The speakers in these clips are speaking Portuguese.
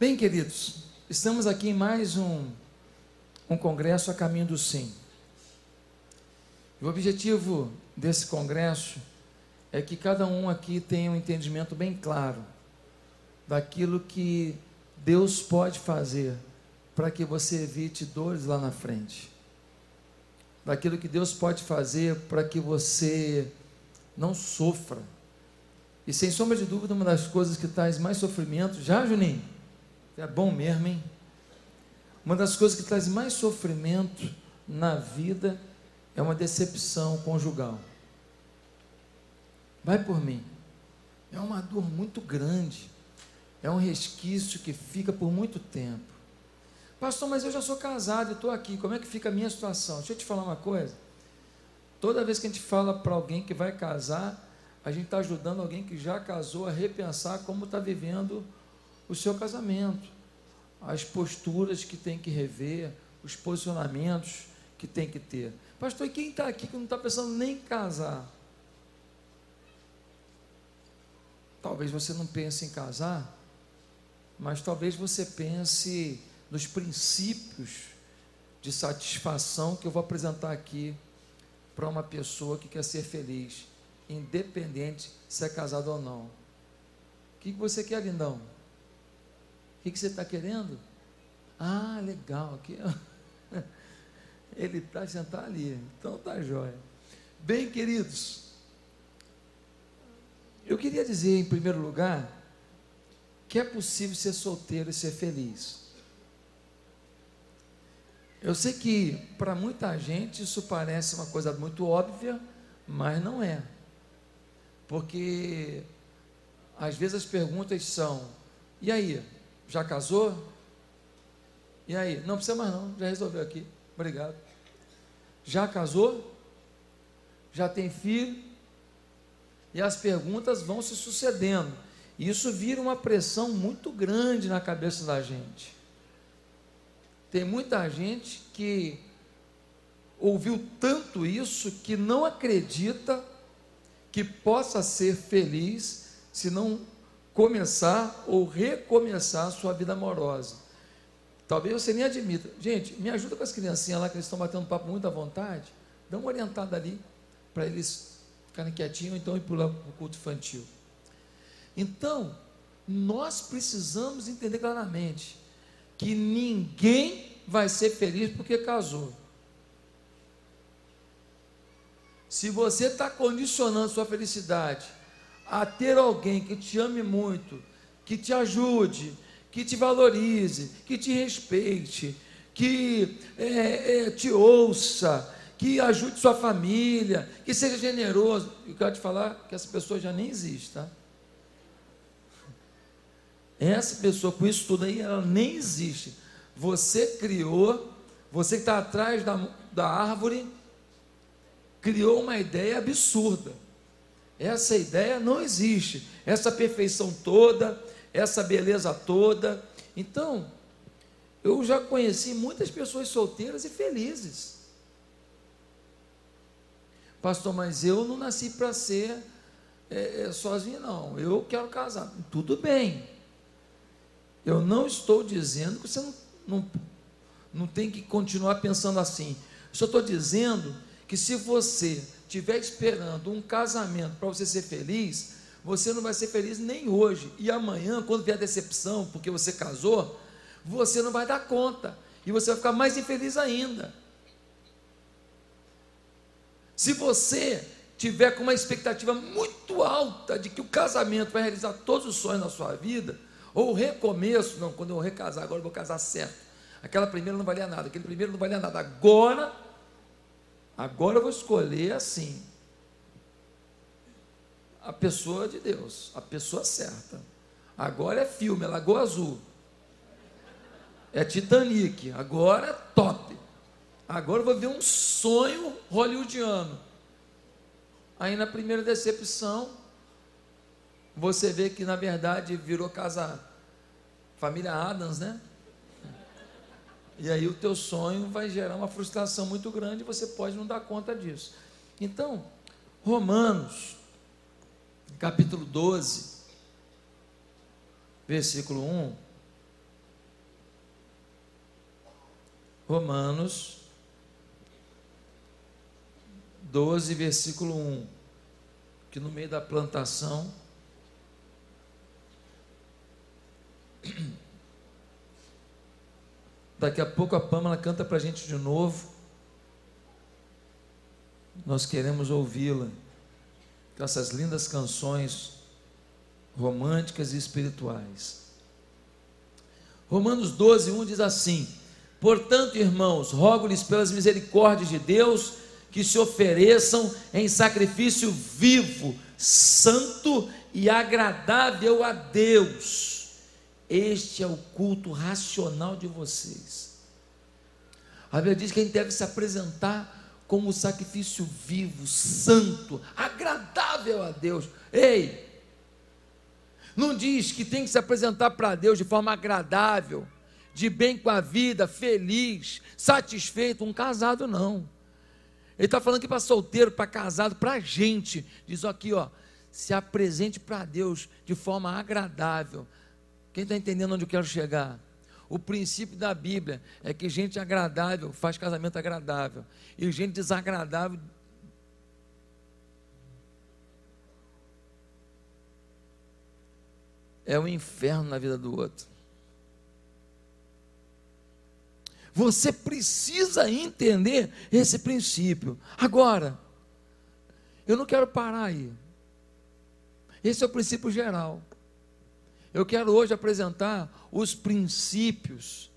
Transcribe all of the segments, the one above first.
Bem, queridos, estamos aqui em mais um, um congresso a caminho do sim. O objetivo desse congresso é que cada um aqui tenha um entendimento bem claro daquilo que Deus pode fazer para que você evite dores lá na frente. Daquilo que Deus pode fazer para que você não sofra. E sem sombra de dúvida, uma das coisas que traz mais sofrimento, já Juninho, é bom mesmo, hein? Uma das coisas que traz mais sofrimento na vida é uma decepção conjugal. Vai por mim. É uma dor muito grande. É um resquício que fica por muito tempo. Pastor, mas eu já sou casado e estou aqui. Como é que fica a minha situação? Deixa eu te falar uma coisa. Toda vez que a gente fala para alguém que vai casar, a gente está ajudando alguém que já casou a repensar como está vivendo o seu casamento, as posturas que tem que rever, os posicionamentos que tem que ter. Pastor, e quem está aqui que não está pensando nem em casar? Talvez você não pense em casar, mas talvez você pense nos princípios de satisfação que eu vou apresentar aqui para uma pessoa que quer ser feliz, independente se é casado ou não. O que você quer, lindão? O que você está querendo? Ah, legal, aqui. Ele está sentado ali, então tá jóia. Bem, queridos, eu queria dizer, em primeiro lugar, que é possível ser solteiro e ser feliz. Eu sei que para muita gente isso parece uma coisa muito óbvia, mas não é. Porque às vezes as perguntas são: e aí, já casou? E aí? Não precisa mais não, já resolveu aqui. Obrigado. Já casou? Já tem filho? E as perguntas vão se sucedendo. E isso vira uma pressão muito grande na cabeça da gente. Tem muita gente que ouviu tanto isso que não acredita que possa ser feliz se não começar ou recomeçar a sua vida amorosa. Talvez você nem admita. Gente, me ajuda com as criancinhas lá que eles estão batendo papo muito à vontade. Dá uma orientada ali para eles ficarem quietinhos, então ir para o culto infantil. Então, nós precisamos entender claramente que ninguém vai ser feliz porque casou. Se você está condicionando sua felicidade a ter alguém que te ame muito, que te ajude, que te valorize, que te respeite, que é, é, te ouça, que ajude sua família, que seja generoso. E quero te falar que essa pessoa já nem existe, tá? Essa pessoa com isso tudo aí, ela nem existe. Você criou, você que está atrás da, da árvore, criou uma ideia absurda. Essa ideia não existe. Essa perfeição toda, essa beleza toda. Então, eu já conheci muitas pessoas solteiras e felizes. Pastor, mas eu não nasci para ser é, é, sozinho, não. Eu quero casar. Tudo bem. Eu não estou dizendo que você não, não, não tem que continuar pensando assim. Eu só estou dizendo que se você estiver esperando um casamento para você ser feliz, você não vai ser feliz nem hoje. E amanhã, quando vier a decepção porque você casou, você não vai dar conta. E você vai ficar mais infeliz ainda. Se você tiver com uma expectativa muito alta de que o casamento vai realizar todos os sonhos na sua vida, ou o recomeço, não, quando eu recasar, agora eu vou casar certo. Aquela primeira não valia nada, aquele primeiro não valia nada. Agora, agora eu vou escolher assim. A pessoa de Deus, a pessoa certa. Agora é filme, é Lagoa Azul. É Titanic, agora é top. Agora eu vou ver um sonho hollywoodiano. Aí na primeira decepção, você vê que na verdade virou casa família Adams, né? E aí o teu sonho vai gerar uma frustração muito grande e você pode não dar conta disso. Então, Romanos, capítulo 12, versículo 1. Romanos 12, versículo 1. Que no meio da plantação Daqui a pouco a Pâmela canta para a gente de novo. Nós queremos ouvi-la com essas lindas canções românticas e espirituais. Romanos 12, 1 diz assim: Portanto, irmãos, rogo-lhes pelas misericórdias de Deus que se ofereçam em sacrifício vivo, santo e agradável a Deus. Este é o culto racional de vocês. A Bíblia diz que a gente deve se apresentar como sacrifício vivo, santo, agradável a Deus. Ei, não diz que tem que se apresentar para Deus de forma agradável, de bem com a vida, feliz, satisfeito, um casado não. Ele está falando que para solteiro, para casado, para gente. Diz aqui, ó, se apresente para Deus de forma agradável. Quem está entendendo onde eu quero chegar? O princípio da Bíblia é que gente agradável faz casamento agradável. E gente desagradável é um inferno na vida do outro. Você precisa entender esse princípio. Agora, eu não quero parar aí. Esse é o princípio geral. Eu quero hoje apresentar os princípios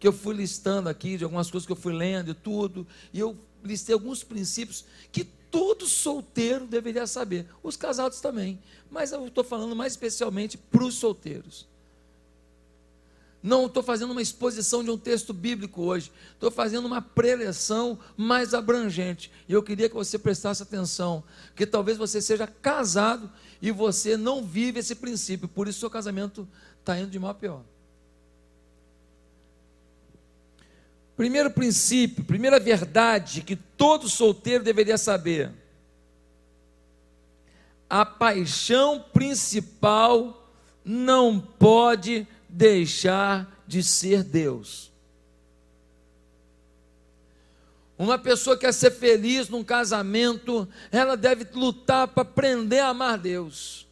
que eu fui listando aqui, de algumas coisas que eu fui lendo e tudo, e eu listei alguns princípios que todo solteiro deveria saber, os casados também, mas eu estou falando mais especialmente para os solteiros. Não estou fazendo uma exposição de um texto bíblico hoje, estou fazendo uma preleção mais abrangente. E eu queria que você prestasse atenção, que talvez você seja casado e você não vive esse princípio, por isso seu casamento está indo de mal a pior. Primeiro princípio, primeira verdade que todo solteiro deveria saber: a paixão principal não pode deixar de ser Deus. Uma pessoa que quer ser feliz num casamento, ela deve lutar para aprender a amar Deus.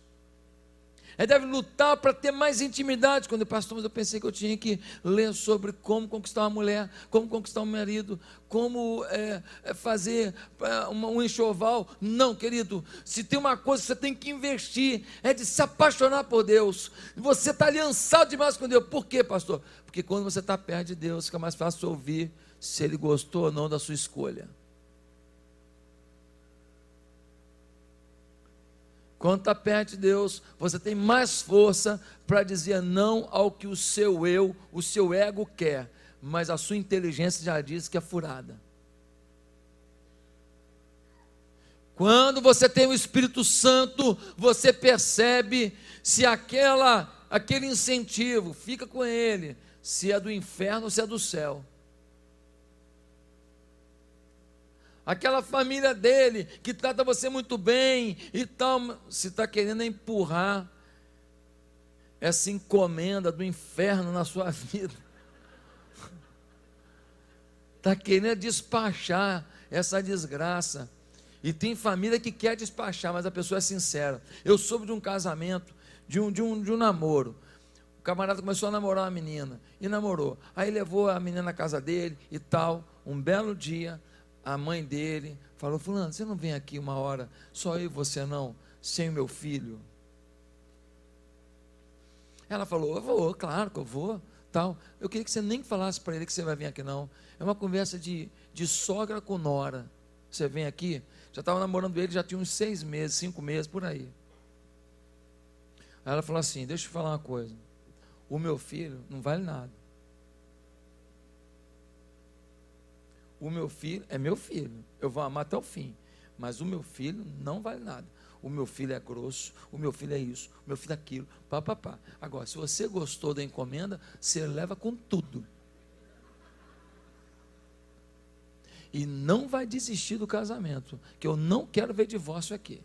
Ela deve lutar para ter mais intimidade. Quando eu pastor, mas eu pensei que eu tinha que ler sobre como conquistar uma mulher, como conquistar um marido, como é, é fazer é, um enxoval. Não, querido, se tem uma coisa que você tem que investir, é de se apaixonar por Deus. Você está aliançado demais com Deus. Por quê, pastor? Porque quando você está perto de Deus, fica mais fácil ouvir se Ele gostou ou não da sua escolha. Quando está perto de Deus, você tem mais força para dizer não ao que o seu eu, o seu ego quer, mas a sua inteligência já diz que é furada. Quando você tem o Espírito Santo, você percebe se aquela aquele incentivo fica com ele, se é do inferno ou se é do céu. Aquela família dele que trata você muito bem e tal, se está querendo empurrar essa encomenda do inferno na sua vida, está querendo despachar essa desgraça. E tem família que quer despachar, mas a pessoa é sincera. Eu soube de um casamento, de um, de um, de um namoro. O camarada começou a namorar uma menina e namorou. Aí levou a menina na casa dele e tal. Um belo dia, a mãe dele falou: Fulano, você não vem aqui uma hora, só eu e você não, sem o meu filho? Ela falou: Eu vou, claro que eu vou. Tal. Eu queria que você nem falasse para ele que você vai vir aqui, não. É uma conversa de, de sogra com nora. Você vem aqui, já estava namorando ele, já tinha uns seis meses, cinco meses, por aí. Aí ela falou assim: Deixa eu te falar uma coisa. O meu filho não vale nada. O meu filho é meu filho, eu vou amar até o fim. Mas o meu filho não vale nada. O meu filho é grosso, o meu filho é isso, o meu filho é aquilo, papapá. Agora, se você gostou da encomenda, você leva com tudo. E não vai desistir do casamento, que eu não quero ver divórcio aqui.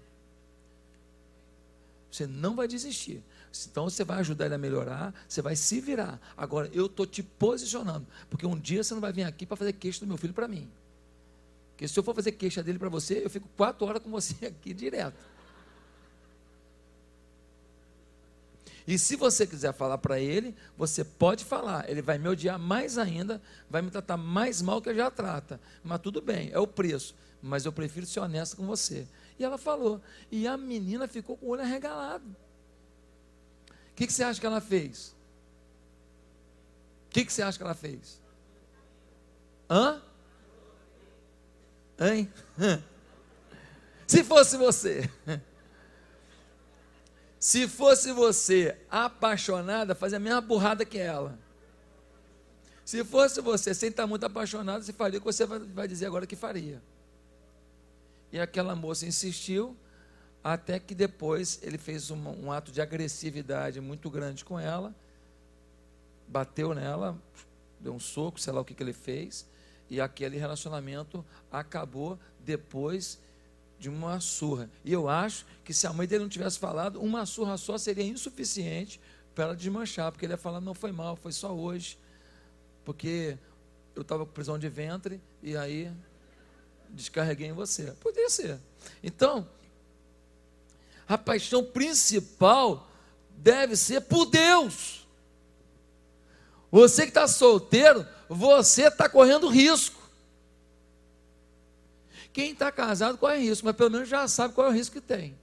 Você não vai desistir. Então você vai ajudar ele a melhorar, você vai se virar. Agora, eu estou te posicionando, porque um dia você não vai vir aqui para fazer queixa do meu filho para mim. Porque se eu for fazer queixa dele para você, eu fico quatro horas com você aqui direto. E se você quiser falar para ele, você pode falar. Ele vai me odiar mais ainda, vai me tratar mais mal que ele já trata. Mas tudo bem, é o preço. Mas eu prefiro ser honesta com você. E ela falou. E a menina ficou com o olho arregalado. O que, que você acha que ela fez? O que, que você acha que ela fez? Hã? Hein? Se fosse você. Se fosse você apaixonada, fazia a mesma burrada que ela. Se fosse você sem estar muito apaixonado, você faria o que você vai dizer agora que faria. E aquela moça insistiu, até que depois ele fez um, um ato de agressividade muito grande com ela, bateu nela, deu um soco, sei lá o que, que ele fez, e aquele relacionamento acabou depois de uma surra. E eu acho que se a mãe dele não tivesse falado, uma surra só seria insuficiente para ela desmanchar, porque ele ia falar: não foi mal, foi só hoje, porque eu estava com prisão de ventre e aí descarreguei em você. Poderia ser. Então, a paixão principal deve ser por Deus. Você que está solteiro, você está correndo risco. Quem está casado corre risco, mas pelo menos já sabe qual é o risco que tem.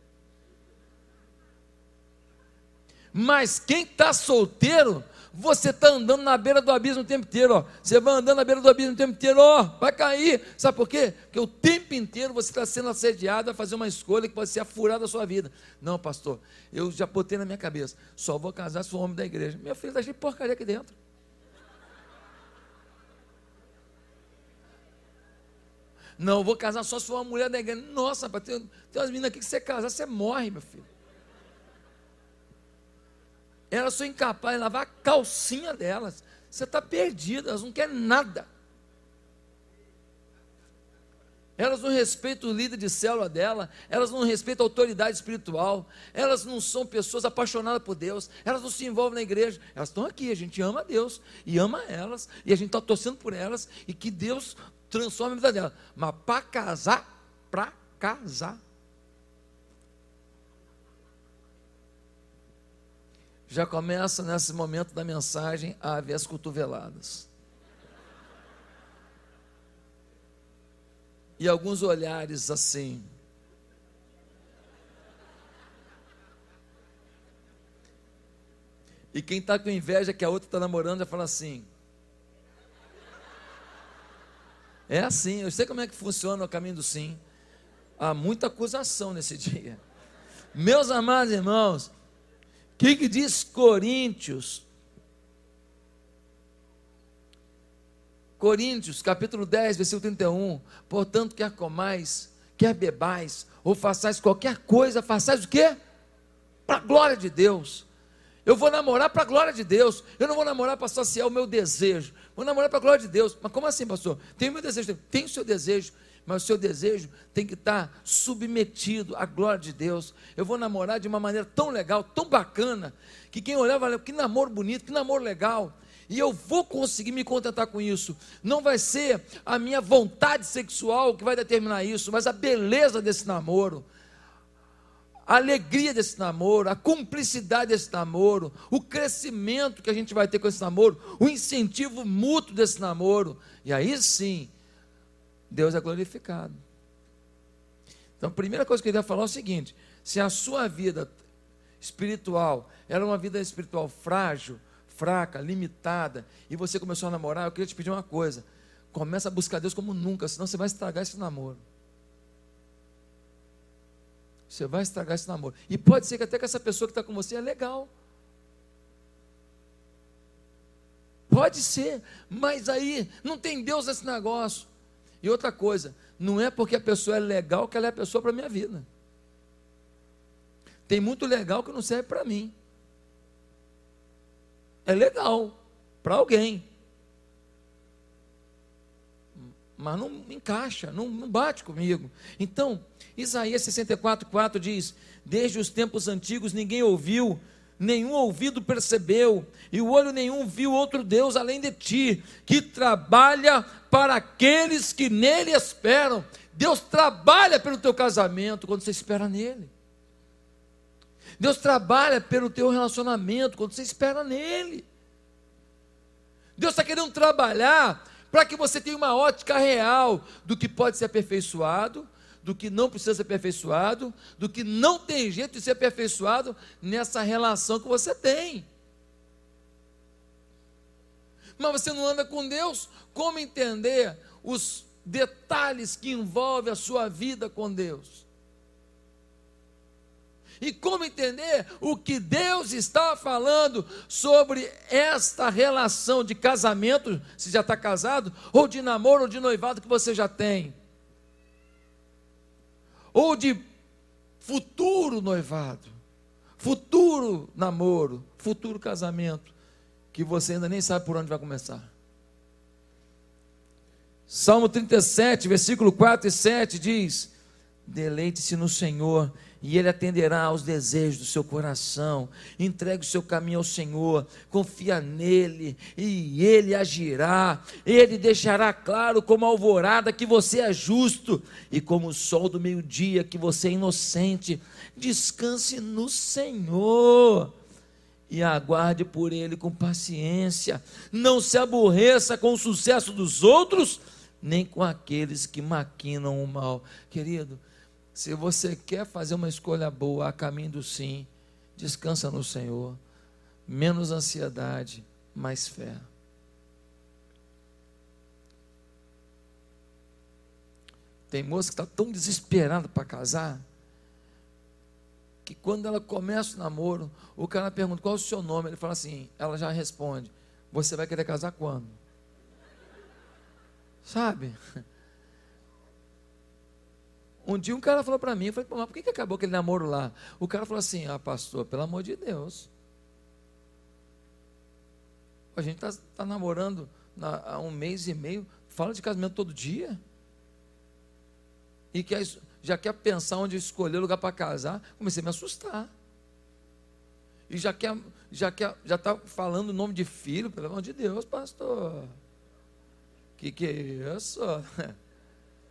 Mas quem está solteiro, você está andando na beira do abismo o tempo inteiro. Ó. Você vai andando na beira do abismo o tempo inteiro, ó, vai cair. Sabe por quê? Porque o tempo inteiro você está sendo assediado a fazer uma escolha que pode ser a furada da sua vida. Não, pastor, eu já botei na minha cabeça, só vou casar se for homem da igreja. Meu filho está cheio de porcaria aqui dentro. Não, vou casar só se for uma mulher da igreja. Nossa, rapaz, tem, tem umas meninas aqui que você casar, você morre, meu filho. Elas são incapazes de lavar a calcinha delas. Você está perdido, elas não querem nada. Elas não respeitam o líder de célula dela, elas não respeitam a autoridade espiritual, elas não são pessoas apaixonadas por Deus, elas não se envolvem na igreja, elas estão aqui, a gente ama Deus e ama elas, e a gente está torcendo por elas, e que Deus transforma a vida dela. Mas para casar, para casar. Já começa nesse momento da mensagem a haver as cotoveladas. E alguns olhares assim. E quem está com inveja que a outra está namorando já fala assim: É assim, eu sei como é que funciona o caminho do sim. Há muita acusação nesse dia. Meus amados irmãos, o que, que diz Coríntios? Coríntios, capítulo 10, versículo 31. Portanto, quer comais, quer bebais, ou façais qualquer coisa, façais o quê? Para a glória de Deus. Eu vou namorar para a glória de Deus. Eu não vou namorar para saciar o meu desejo. Vou namorar para a glória de Deus. Mas como assim, pastor? Tem o meu desejo, tem o seu desejo, mas o seu desejo tem que estar submetido à glória de Deus. Eu vou namorar de uma maneira tão legal, tão bacana, que quem olhar vai que namoro bonito, que namoro legal. E eu vou conseguir me contentar com isso. Não vai ser a minha vontade sexual que vai determinar isso, mas a beleza desse namoro a alegria desse namoro, a cumplicidade desse namoro, o crescimento que a gente vai ter com esse namoro, o incentivo mútuo desse namoro. E aí sim, Deus é glorificado. Então, a primeira coisa que eu queria falar é o seguinte: se a sua vida espiritual era uma vida espiritual frágil, fraca, limitada, e você começou a namorar, eu queria te pedir uma coisa: começa a buscar Deus como nunca, senão você vai estragar esse namoro. Você vai estragar esse namoro. E pode ser que até que essa pessoa que está com você é legal. Pode ser, mas aí não tem Deus nesse negócio. E outra coisa, não é porque a pessoa é legal que ela é a pessoa para a minha vida. Tem muito legal que não serve para mim. É legal para alguém. mas não encaixa, não, não bate comigo. Então, Isaías 64, 4 diz: Desde os tempos antigos ninguém ouviu, nenhum ouvido percebeu, e o olho nenhum viu outro Deus além de ti, que trabalha para aqueles que nele esperam. Deus trabalha pelo teu casamento quando você espera nele. Deus trabalha pelo teu relacionamento quando você espera nele. Deus está querendo trabalhar para que você tenha uma ótica real do que pode ser aperfeiçoado, do que não precisa ser aperfeiçoado, do que não tem jeito de ser aperfeiçoado nessa relação que você tem. Mas você não anda com Deus, como entender os detalhes que envolvem a sua vida com Deus? E como entender o que Deus está falando sobre esta relação de casamento, se já está casado, ou de namoro ou de noivado que você já tem, ou de futuro noivado, futuro namoro, futuro casamento, que você ainda nem sabe por onde vai começar. Salmo 37, versículo 4 e 7 diz: Deleite-se no Senhor e Ele atenderá aos desejos do seu coração. Entregue o seu caminho ao Senhor, confia nele, e Ele agirá. Ele deixará claro como a alvorada que você é justo, e como o sol do meio-dia que você é inocente. Descanse no Senhor e aguarde por Ele com paciência. Não se aborreça com o sucesso dos outros, nem com aqueles que maquinam o mal. Querido, se você quer fazer uma escolha boa a caminho do sim, descansa no Senhor. Menos ansiedade, mais fé. Tem moça que está tão desesperada para casar, que quando ela começa o namoro, o cara pergunta qual é o seu nome, ele fala assim, ela já responde, você vai querer casar quando? Sabe? Um dia um cara falou para mim, eu falei, mas por que, que acabou aquele namoro lá? O cara falou assim, ah pastor, pelo amor de Deus. A gente está tá namorando há um mês e meio, fala de casamento todo dia. E quer, já quer pensar onde escolher lugar para casar, comecei a me assustar. E já quer, já quer, já está falando o nome de filho, pelo amor de Deus, pastor. Que que é isso?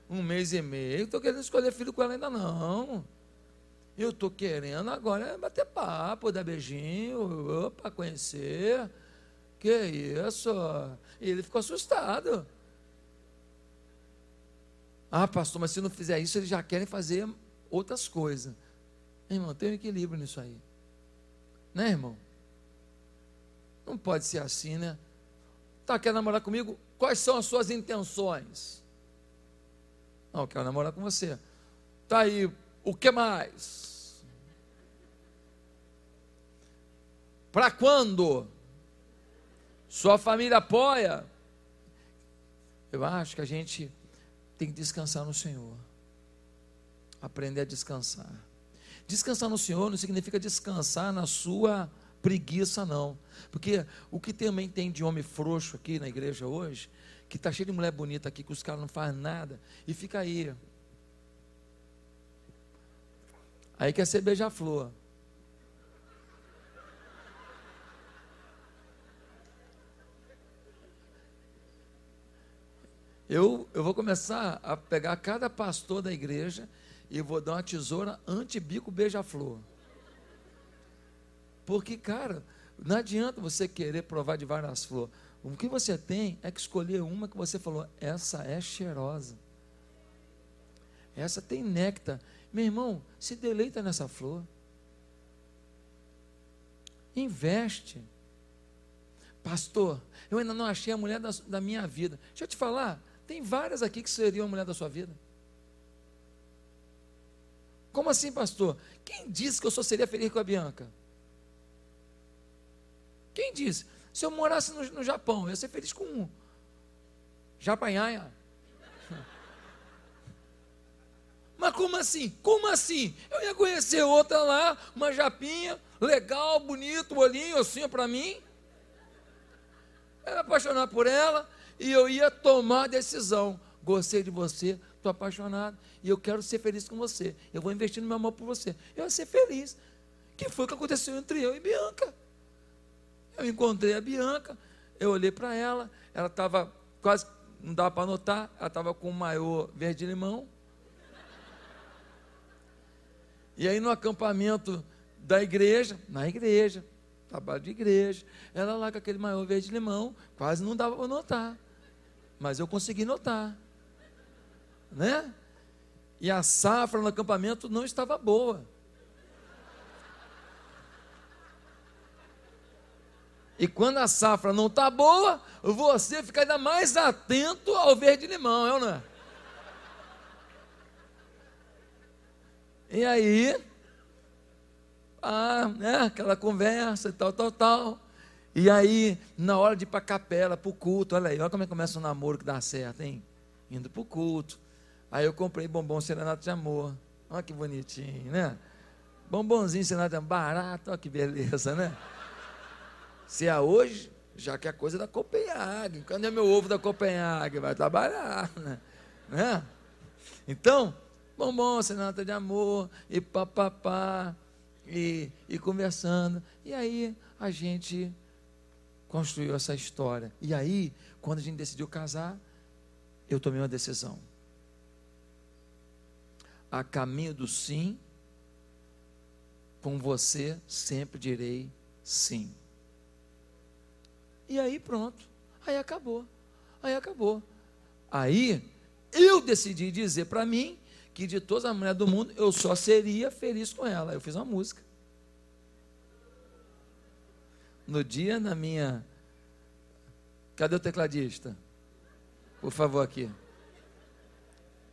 um mês e meio. Estou querendo escolher filho com ela ainda não. Eu estou querendo agora bater papo, dar beijinho, opa, conhecer. Que isso? E ele ficou assustado. Ah, pastor, mas se não fizer isso, eles já querem fazer outras coisas. Irmão, tem um equilíbrio nisso aí. Né, irmão? Não pode ser assim, né? Tá, quer namorar comigo? Quais são as suas intenções? Não, eu quero namorar com você. Tá aí, o que mais? Para quando? Sua família apoia? Eu acho que a gente tem que descansar no Senhor. Aprender a descansar. Descansar no Senhor não significa descansar na sua preguiça, não. Porque o que também tem de homem frouxo aqui na igreja hoje que está cheio de mulher bonita aqui, que os caras não fazem nada, e fica aí. Aí quer ser beija-flor. Eu, eu vou começar a pegar cada pastor da igreja e vou dar uma tesoura anti-bico beija-flor. Porque, cara, não adianta você querer provar de várias flores. O que você tem é que escolher uma que você falou, essa é cheirosa. Essa tem néctar. Meu irmão, se deleita nessa flor. Investe. Pastor, eu ainda não achei a mulher da, da minha vida. Deixa eu te falar, tem várias aqui que seriam a mulher da sua vida. Como assim, pastor? Quem disse que eu só seria feliz com a Bianca? Quem disse? Se eu morasse no, no Japão, eu ia ser feliz com um. Japanhanha. Mas como assim? Como assim? Eu ia conhecer outra lá, uma japinha, legal, bonito, olhinho assim para mim. Eu ia apaixonar por ela e eu ia tomar a decisão. gostei de você, estou apaixonado e eu quero ser feliz com você. Eu vou investir no meu amor por você. Eu vou ser feliz. Que foi o que aconteceu entre eu e Bianca. Eu encontrei a Bianca, eu olhei para ela, ela estava quase, não dava para notar, ela estava com um maiô verde-limão. E aí no acampamento da igreja, na igreja, trabalho de igreja, ela lá com aquele maiô verde-limão, quase não dava para notar. Mas eu consegui notar. Né? E a safra no acampamento não estava boa. E quando a safra não está boa, você fica ainda mais atento ao verde-limão, é ou não é? E aí, ah, né, aquela conversa e tal, tal, tal. E aí, na hora de ir para a capela, para o culto, olha aí, olha como é que começa o namoro que dá certo, hein? Indo para o culto. Aí eu comprei bombom serenato de amor. Olha que bonitinho, né? Bombonzinho serenato de amor, barato, olha que beleza, né? Se é hoje, já que a coisa é da Copenhague. Cadê meu ovo da Copenhague? Vai trabalhar, né? né? Então, bombom, serenata de amor, e papapá, e, e conversando. E aí a gente construiu essa história. E aí, quando a gente decidiu casar, eu tomei uma decisão. A caminho do sim, com você sempre direi sim. E aí pronto. Aí acabou. Aí acabou. Aí eu decidi dizer para mim que de todas as mulheres do mundo eu só seria feliz com ela. Eu fiz uma música. No dia na minha. Cadê o tecladista? Por favor, aqui.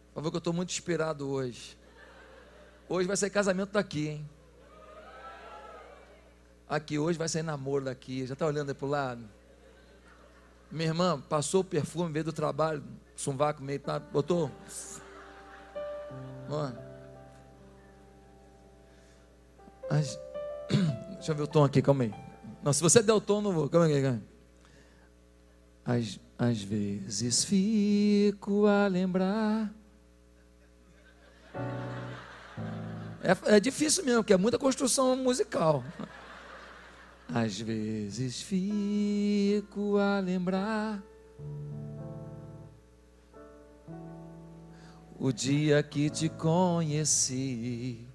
Por favor, que eu estou muito inspirado hoje. Hoje vai ser casamento daqui, hein? Aqui hoje vai sair namoro daqui. Já está olhando aí para o lado? Minha irmã passou o perfume, veio do trabalho, sovaco meio, tá, botou. Ó. As, deixa eu ver o tom aqui, calma aí. Não, se você der o tom, não vou. Calma aí, calma aí. Às, às vezes fico a lembrar. É, é difícil mesmo, porque é muita construção musical. Às vezes fico a lembrar o dia que te conheci.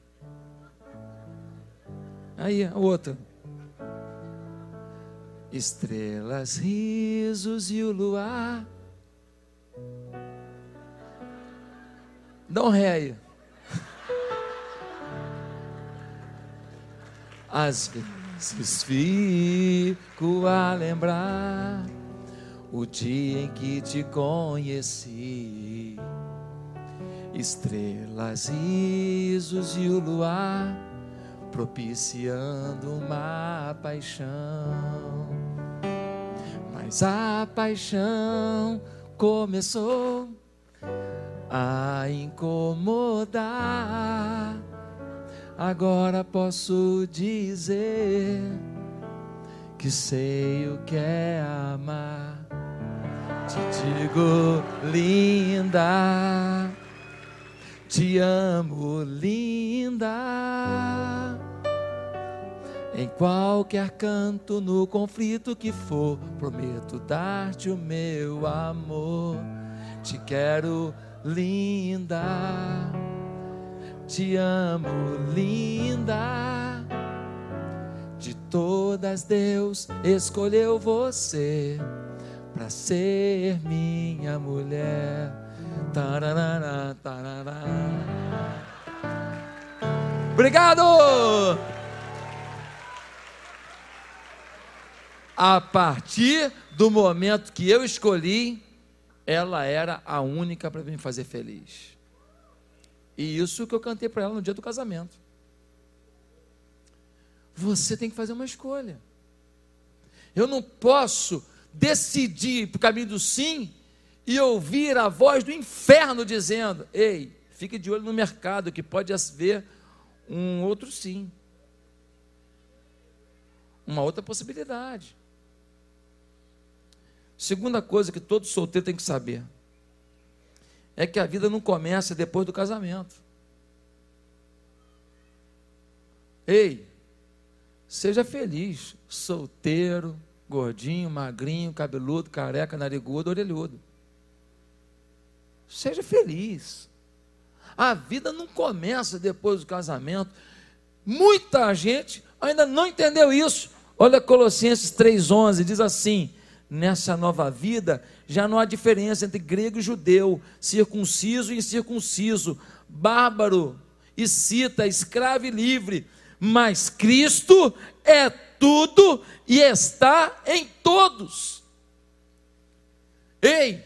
Aí, a outra. Estrelas, risos e o luar. Dá um ré. Às vezes vezes fico a lembrar o dia em que te conheci. Estrelas, risos e o luar propiciando uma paixão. Mas a paixão começou a incomodar Agora posso dizer que sei o que é amar. Te digo, linda, te amo, linda. Em qualquer canto, no conflito que for, prometo dar-te o meu amor. Te quero, linda te amo, linda. De todas, Deus escolheu você para ser minha mulher. Tararara, tarará. Obrigado! A partir do momento que eu escolhi, ela era a única para me fazer feliz. E isso que eu cantei para ela no dia do casamento. Você tem que fazer uma escolha. Eu não posso decidir para o caminho do sim e ouvir a voz do inferno dizendo: Ei, fique de olho no mercado que pode haver um outro sim. Uma outra possibilidade. Segunda coisa que todo solteiro tem que saber: é que a vida não começa depois do casamento. Ei, seja feliz, solteiro, gordinho, magrinho, cabeludo, careca, narigudo, orelhudo. Seja feliz. A vida não começa depois do casamento. Muita gente ainda não entendeu isso. Olha Colossenses 3,11, diz assim: Nessa nova vida já não há diferença entre grego e judeu, circunciso e incircunciso, bárbaro e cita, escravo e livre, mas Cristo é tudo e está em todos. Ei,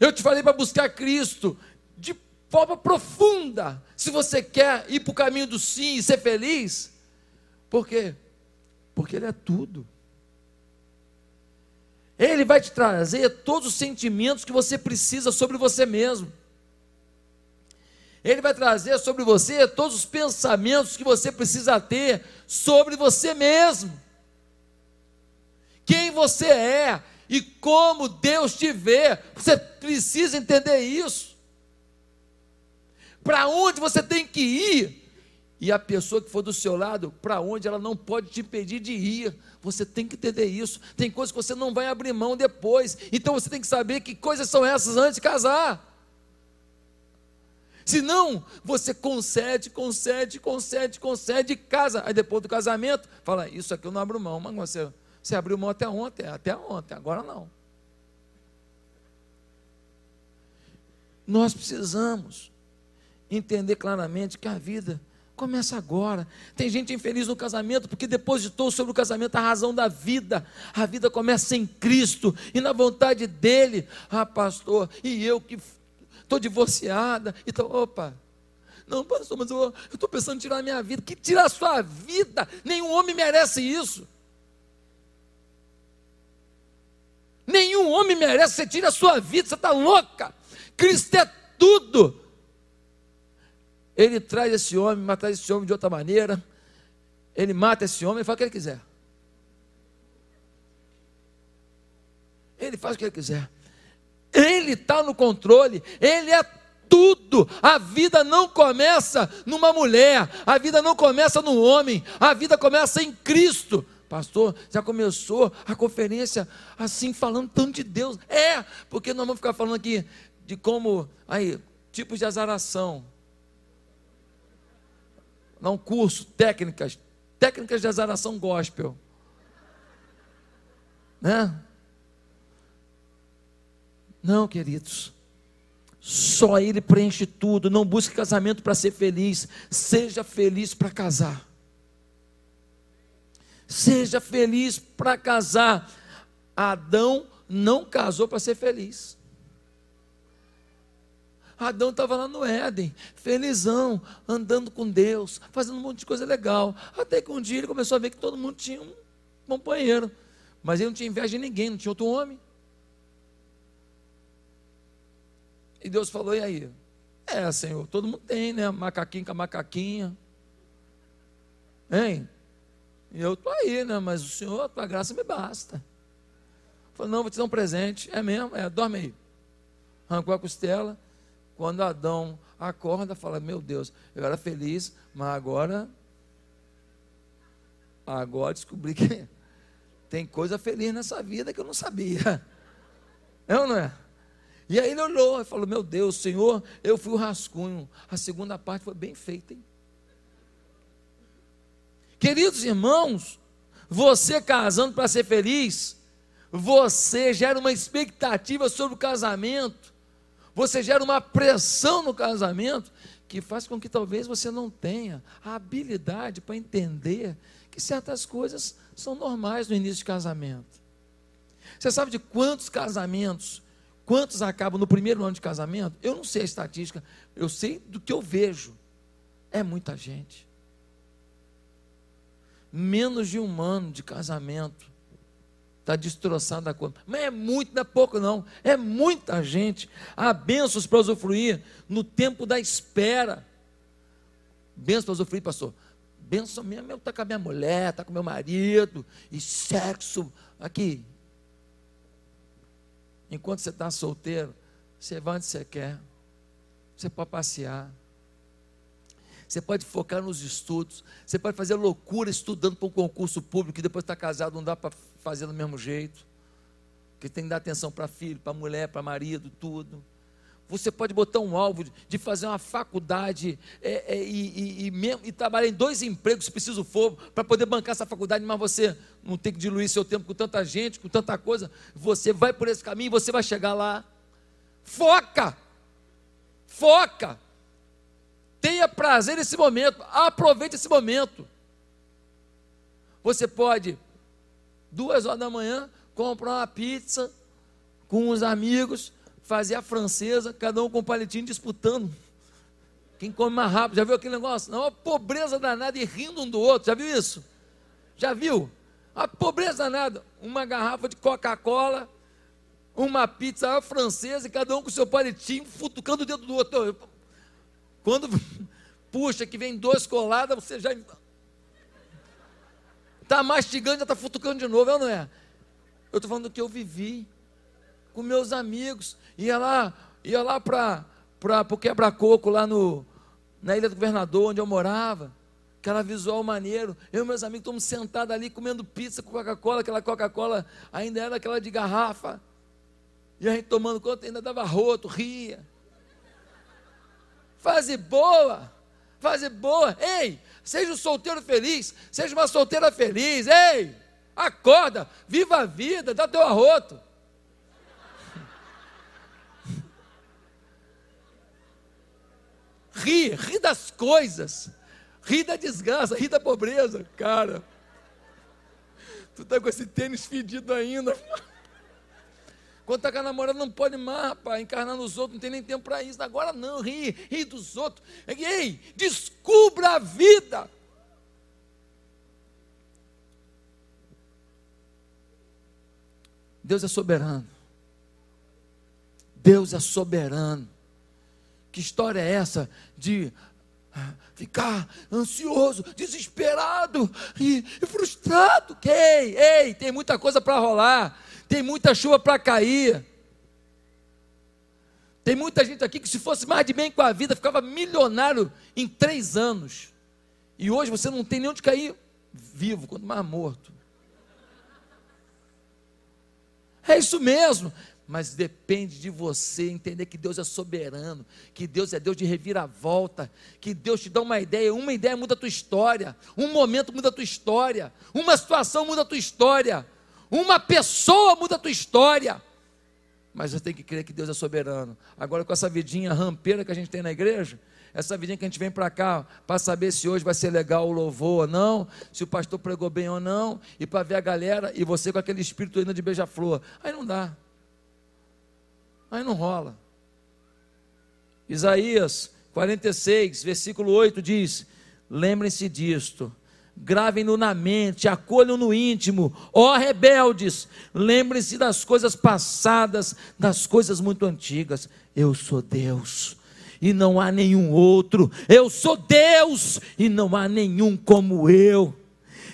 eu te falei para buscar Cristo de forma profunda. Se você quer ir para o caminho do sim e ser feliz, por quê? Porque Ele é tudo. Ele vai te trazer todos os sentimentos que você precisa sobre você mesmo. Ele vai trazer sobre você todos os pensamentos que você precisa ter sobre você mesmo. Quem você é e como Deus te vê, você precisa entender isso. Para onde você tem que ir? E a pessoa que for do seu lado, para onde ela não pode te impedir de ir. Você tem que entender isso. Tem coisas que você não vai abrir mão depois. Então você tem que saber que coisas são essas antes de casar. Senão, você concede, concede, concede, concede, casa. Aí depois do casamento, fala: Isso aqui eu não abro mão. Mas você, você abriu mão até ontem, até ontem, agora não. Nós precisamos entender claramente que a vida começa agora. Tem gente infeliz no casamento porque depositou sobre o casamento a razão da vida. A vida começa em Cristo e na vontade dele. Ah, pastor, e eu que estou divorciada. Então, opa. Não, pastor, mas eu estou pensando em tirar a minha vida. Que tirar a sua vida? Nenhum homem merece isso. Nenhum homem merece. Você tira a sua vida, você está louca. Cristo é tudo. Ele traz esse homem, mas traz esse homem de outra maneira. Ele mata esse homem e faz o que ele quiser. Ele faz o que ele quiser. Ele está no controle, Ele é tudo. A vida não começa numa mulher, a vida não começa no homem, a vida começa em Cristo. Pastor, já começou a conferência assim, falando tanto de Deus. É, porque nós vamos ficar falando aqui de como, aí, tipos de azaração. Não, curso, técnicas, técnicas de azaração gospel. Né? Não, queridos. Só Ele preenche tudo. Não busque casamento para ser feliz. Seja feliz para casar. Seja feliz para casar. Adão não casou para ser feliz. Adão estava lá no Éden, felizão, andando com Deus, fazendo um monte de coisa legal. Até que um dia ele começou a ver que todo mundo tinha um companheiro. Mas ele não tinha inveja de ninguém, não tinha outro homem. E Deus falou: e aí? É, Senhor, todo mundo tem, né? Macaquinho com a macaquinha. Hein? E eu estou aí, né? Mas o Senhor, a tua graça me basta. Falou: não, vou te dar um presente. É mesmo? É, dorme aí. Arrancou a costela. Quando Adão acorda, fala: Meu Deus, eu era feliz, mas agora. Agora descobri que tem coisa feliz nessa vida que eu não sabia. É ou não é? E aí ele olhou e falou: Meu Deus, Senhor, eu fui o rascunho. A segunda parte foi bem feita, hein? Queridos irmãos, você casando para ser feliz, você gera uma expectativa sobre o casamento, você gera uma pressão no casamento que faz com que talvez você não tenha a habilidade para entender que certas coisas são normais no início de casamento. Você sabe de quantos casamentos Quantos acabam no primeiro ano de casamento? Eu não sei a estatística, eu sei do que eu vejo. É muita gente. Menos de um ano de casamento. Está destroçada a conta. Mas é muito, não é pouco não. É muita gente. Há bênçãos para usufruir no tempo da espera. Bênçãos para usufruir, pastor. Bênção mesmo eu estar tá com a minha mulher, estar tá com meu marido, e sexo. Aqui, Enquanto você está solteiro, você vai onde você quer. Você pode passear. Você pode focar nos estudos. Você pode fazer loucura estudando para um concurso público e depois está casado, não dá para fazer do mesmo jeito. Porque tem que dar atenção para filho, para mulher, para marido, tudo. Você pode botar um alvo de fazer uma faculdade é, é, e, e, e, e, trabalhar em dois empregos, se preciso for, para poder bancar essa faculdade, mas você não tem que diluir seu tempo com tanta gente, com tanta coisa. Você vai por esse caminho você vai chegar lá. Foca! Foca! Tenha prazer nesse momento, aproveite esse momento. Você pode, duas horas da manhã, comprar uma pizza com os amigos, fazer a francesa, cada um com um palitinho disputando. Quem come mais rápido, já viu aquele negócio? Não, uma pobreza danada e rindo um do outro, já viu isso? Já viu? A pobreza danada, uma garrafa de Coca-Cola, uma pizza francesa e cada um com seu palitinho futucando o dedo do outro. Quando puxa que vem dois coladas, você já está mastigando, já está futucando de novo, é ou não é? Eu estou falando do que eu vivi com meus amigos. Ia lá, ia lá para o quebra-coco, lá no, na Ilha do Governador, onde eu morava. Aquela visual maneiro. Eu e meus amigos estamos sentados ali comendo pizza com Coca-Cola. Aquela Coca-Cola ainda era aquela de garrafa. E a gente tomando conta, ainda dava roto, ria. Fase boa, fase boa. Ei, seja um solteiro feliz, seja uma solteira feliz. Ei, Acorda, viva a vida, dá teu arroto. Ri, ri das coisas, ri da desgraça, ri da pobreza, cara. Tu tá com esse tênis fedido ainda. Quando tá com a namorada, não pode mais, rapaz, encarnar nos outros, não tem nem tempo para isso. Agora não, ri, ri dos outros. Ei, descubra a vida. Deus é soberano. Deus é soberano. Que história é essa de ah, ficar ansioso, desesperado e, frustrado? Ei, ei, tem muita coisa para rolar, tem muita chuva para cair. Tem muita gente aqui que, se fosse mais de bem com a vida, ficava milionário em três anos. E hoje você não tem nem onde cair vivo, quanto mais morto. É isso mesmo. Mas depende de você entender que Deus é soberano, que Deus é Deus de reviravolta, que Deus te dá uma ideia, uma ideia muda a tua história, um momento muda a tua história, uma situação muda a tua história, uma pessoa muda a tua história. Mas você tem que crer que Deus é soberano. Agora, com essa vidinha rampeira que a gente tem na igreja, essa vidinha que a gente vem para cá para saber se hoje vai ser legal o louvor ou não, se o pastor pregou bem ou não, e para ver a galera e você com aquele espírito ainda de beija-flor. Aí não dá. Aí não rola. Isaías 46, versículo 8 diz: Lembrem-se disto, gravem-no na mente, acolham no íntimo, ó rebeldes, lembrem-se das coisas passadas, das coisas muito antigas. Eu sou Deus e não há nenhum outro. Eu sou Deus e não há nenhum como eu.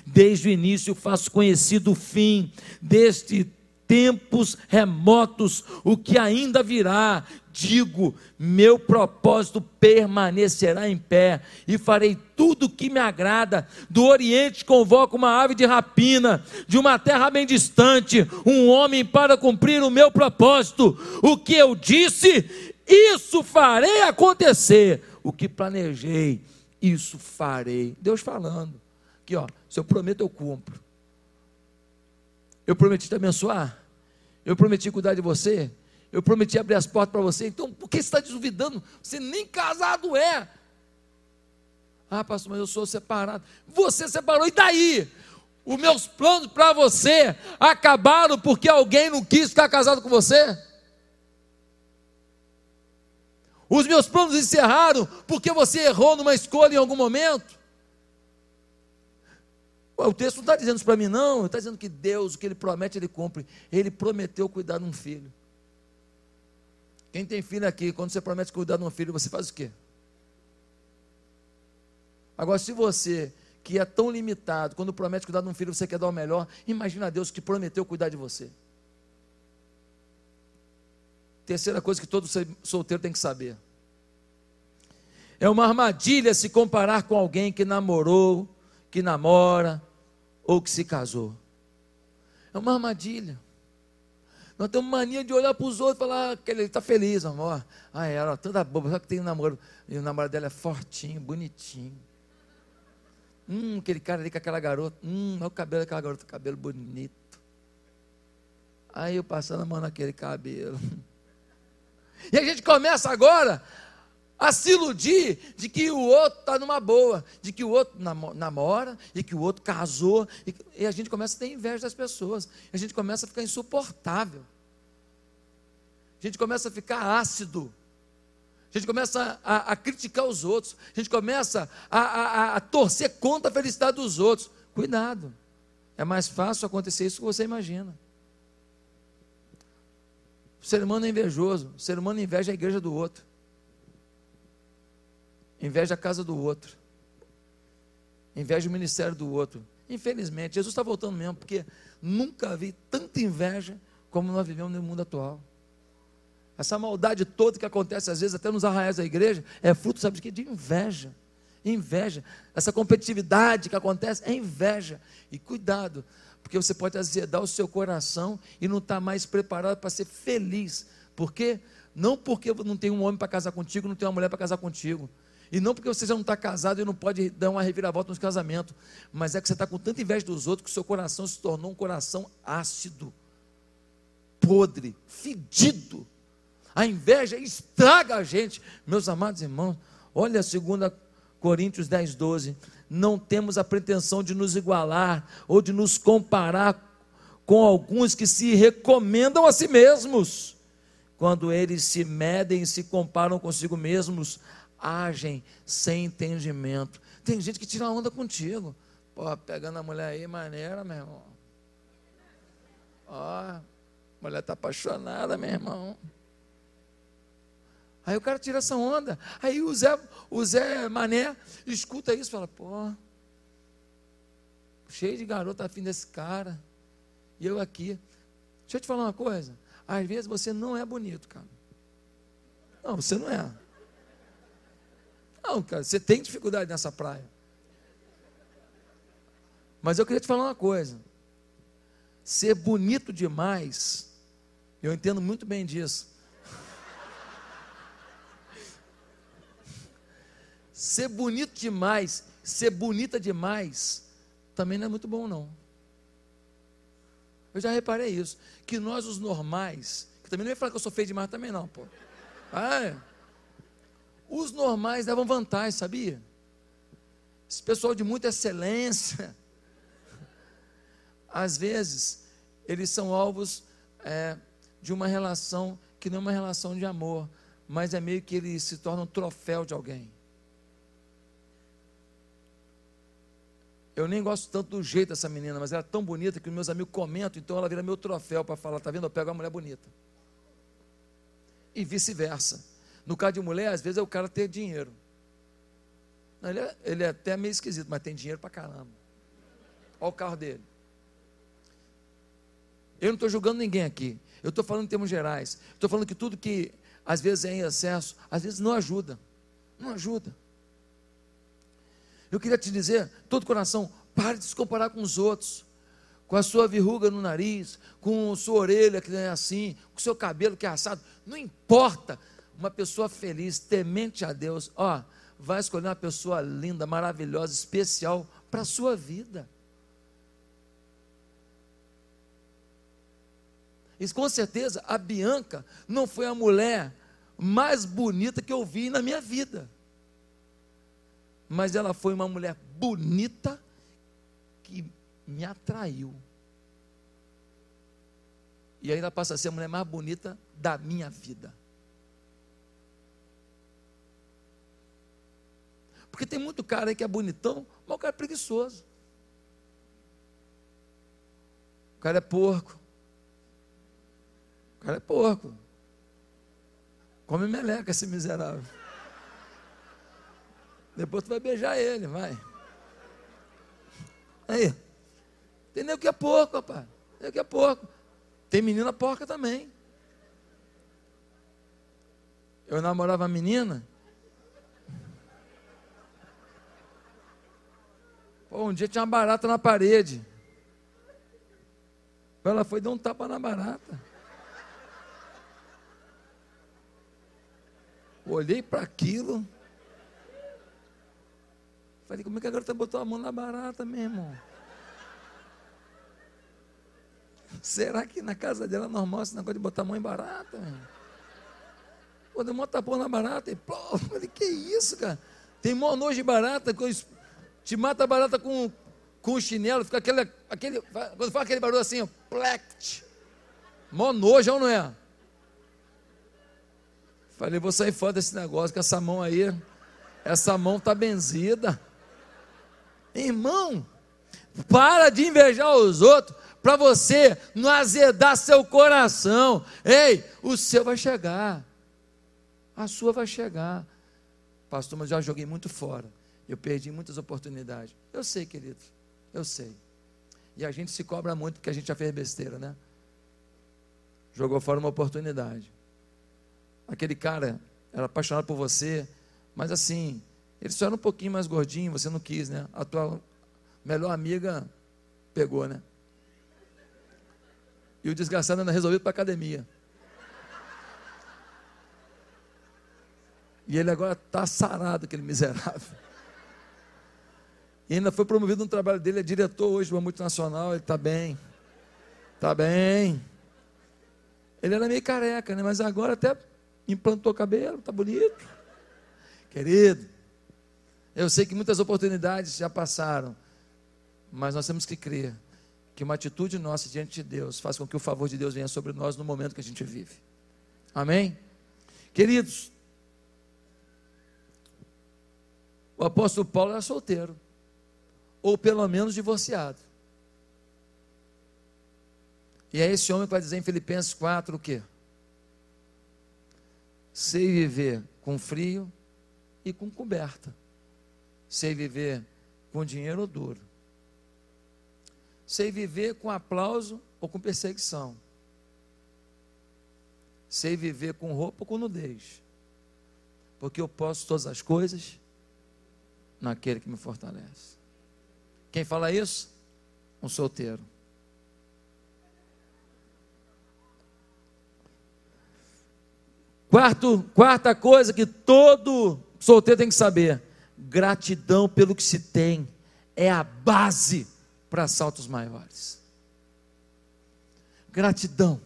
Desde o início faço conhecido o fim deste tempos remotos, o que ainda virá. Digo, meu propósito permanecerá em pé e farei tudo o que me agrada. Do Oriente convoco uma ave de rapina, de uma terra bem distante, um homem para cumprir o meu propósito. O que eu disse, isso farei acontecer. O que planejei, isso farei. Deus falando. Aqui, ó, se eu prometo, eu cumpro. Eu prometi te abençoar. Eu prometi cuidar de você. Eu prometi abrir as portas para você. Então, por que você está duvidando? Você nem casado é. Ah, pastor, mas eu sou separado. Você separou, e daí? Os meus planos para você acabaram porque alguém não quis ficar casado com você? Os meus planos encerraram porque você errou numa escolha em algum momento. O texto não está dizendo isso para mim, não. Está dizendo que Deus, o que Ele promete, Ele cumpre. Ele prometeu cuidar de um filho. Quem tem filho aqui, quando você promete cuidar de um filho, você faz o quê? Agora, se você, que é tão limitado, quando promete cuidar de um filho, você quer dar o melhor, imagina Deus que prometeu cuidar de você. Terceira coisa que todo solteiro tem que saber. É uma armadilha se comparar com alguém que namorou, que namora ou que se casou. É uma armadilha. Nós temos mania de olhar para os outros e falar ah, que ele está feliz, amor. Ah, ela toda boba, só que tem um namoro. E o namorado dela é fortinho, bonitinho. Hum, aquele cara ali com aquela garota. Hum, olha o cabelo daquela garota, cabelo bonito. Aí eu passando a mão naquele cabelo. E a gente começa agora a se iludir de que o outro está numa boa, de que o outro namora, e que o outro casou, e, e, a gente começa a ter inveja das pessoas, a gente começa a ficar insuportável, a gente começa a ficar ácido, a gente começa a, a criticar os outros, a gente começa a, a, a torcer contra a felicidade dos outros. Cuidado, é mais fácil acontecer isso que você imagina. O ser humano é invejoso, o ser humano inveja a igreja do outro, inveja a casa do outro, inveja o ministério do outro. Infelizmente, Jesus está voltando mesmo, porque nunca vi tanta inveja como nós vivemos no mundo atual. Essa maldade toda que acontece às vezes até nos arraiais da igreja é fruto, sabe de quê? De inveja. Inveja. Essa competitividade que acontece é inveja. E cuidado, porque você pode azedar o seu coração e não estar tá mais preparado para ser feliz. Por quê? Não porque não tem um homem para casar contigo, não tem uma mulher para casar contigo. E não porque você já não está casado e não pode dar uma reviravolta no casamento. Mas é que você está com tanta inveja dos outros que seu coração se tornou um coração ácido, podre, fedido. A inveja estraga a gente. Meus amados irmãos, olha a 2 Coríntios 10, 12. Não temos a pretensão de nos igualar ou de nos comparar com alguns que se recomendam a si mesmos. Quando eles se medem e se comparam consigo mesmos, agem sem entendimento. Tem gente que tira onda contigo. Pô, pegando a mulher aí, maneira, meu irmão. Ó, a mulher está apaixonada, meu irmão. Aí o cara tira essa onda. Aí o Zé, o Zé Mané escuta isso e fala: pô, cheio de garota afim desse cara. E eu aqui. Deixa eu te falar uma coisa. Às vezes você não é bonito, cara. Não, você não é. Não, cara, você tem dificuldade nessa praia. Mas eu queria te falar uma coisa. Ser bonito demais, eu entendo muito bem disso. Ser bonito demais, ser bonita demais, também não é muito bom, não. Eu já reparei isso. Que nós, os normais, que também não ia falar que eu sou feio demais também, não, pô. Ah, é. Os normais davam vantagem, sabia? Esse pessoal de muita excelência, às vezes, eles são alvos é, de uma relação que não é uma relação de amor, mas é meio que eles se tornam um troféu de alguém. Eu nem gosto tanto do jeito dessa menina, mas ela é tão bonita que meus amigos comentam, então ela vira meu troféu para falar, tá vendo? Eu pego uma mulher bonita. E vice-versa. No caso de mulher, às vezes é o cara ter dinheiro. Não, ele, é, ele é até meio esquisito, mas tem dinheiro para caramba. Olha o carro dele. Eu não estou julgando ninguém aqui. Eu estou falando em termos gerais. Estou falando que tudo que às vezes é em excesso, às vezes não ajuda. Não ajuda. Eu queria te dizer, todo coração, pare de se comparar com os outros. Com a sua verruga no nariz, com a sua orelha que é assim, com o seu cabelo que é assado. Não importa. Uma pessoa feliz, temente a Deus, ó, vai escolher uma pessoa linda, maravilhosa, especial para a sua vida. E com certeza a Bianca não foi a mulher mais bonita que eu vi na minha vida mas ela foi uma mulher bonita que me atraiu. E ainda passa a ser a mulher mais bonita da minha vida. Porque tem muito cara aí que é bonitão, mas o cara é preguiçoso. O cara é porco. O cara é porco. Come meleca esse miserável. Depois tu vai beijar ele, vai. Aí. Entendeu que é pouco, rapaz. Entendeu que é pouco. Tem menina porca também. Eu namorava a menina. Um dia tinha uma barata na parede. Ela foi dar um tapa na barata. Olhei para aquilo. Falei, como é que a garota botou a mão na barata, meu irmão? Será que na casa dela é normal esse negócio de botar a mão em barata? Pô, deu um tapão na barata. E, pô, falei, que isso, cara? Tem mó nojo de barata. Te mata a barata com, com o chinelo. Fica aquele, aquele. Quando faz aquele barulho assim, ó, plect. Mó nojo, não é? Falei, vou sair fora desse negócio, que essa mão aí, essa mão tá benzida. Irmão, para de invejar os outros para você não azedar seu coração. Ei, o seu vai chegar. A sua vai chegar. Pastor, mas já joguei muito fora. Eu perdi muitas oportunidades. Eu sei, querido. Eu sei. E a gente se cobra muito porque a gente já fez besteira, né? Jogou fora uma oportunidade. Aquele cara era apaixonado por você, mas assim, ele só era um pouquinho mais gordinho, você não quis, né? A tua melhor amiga pegou, né? E o desgraçado anda resolvido para academia. E ele agora está sarado, aquele miserável. E ainda foi promovido no trabalho dele, é diretor hoje de uma multinacional, ele está bem. Está bem. Ele era meio careca, né? mas agora até implantou cabelo, está bonito. Querido, eu sei que muitas oportunidades já passaram, mas nós temos que crer que uma atitude nossa diante de Deus faz com que o favor de Deus venha sobre nós no momento que a gente vive. Amém? Queridos, o apóstolo Paulo era solteiro, ou pelo menos divorciado. E é esse homem que vai dizer em Filipenses 4 o quê? Sei viver com frio e com coberta. Sei viver com dinheiro duro Sei viver com aplauso ou com perseguição. Sei viver com roupa ou com nudez. Porque eu posso todas as coisas naquele que me fortalece. Quem fala isso? Um solteiro. Quarto, quarta coisa que todo solteiro tem que saber: gratidão pelo que se tem é a base para saltos maiores. Gratidão.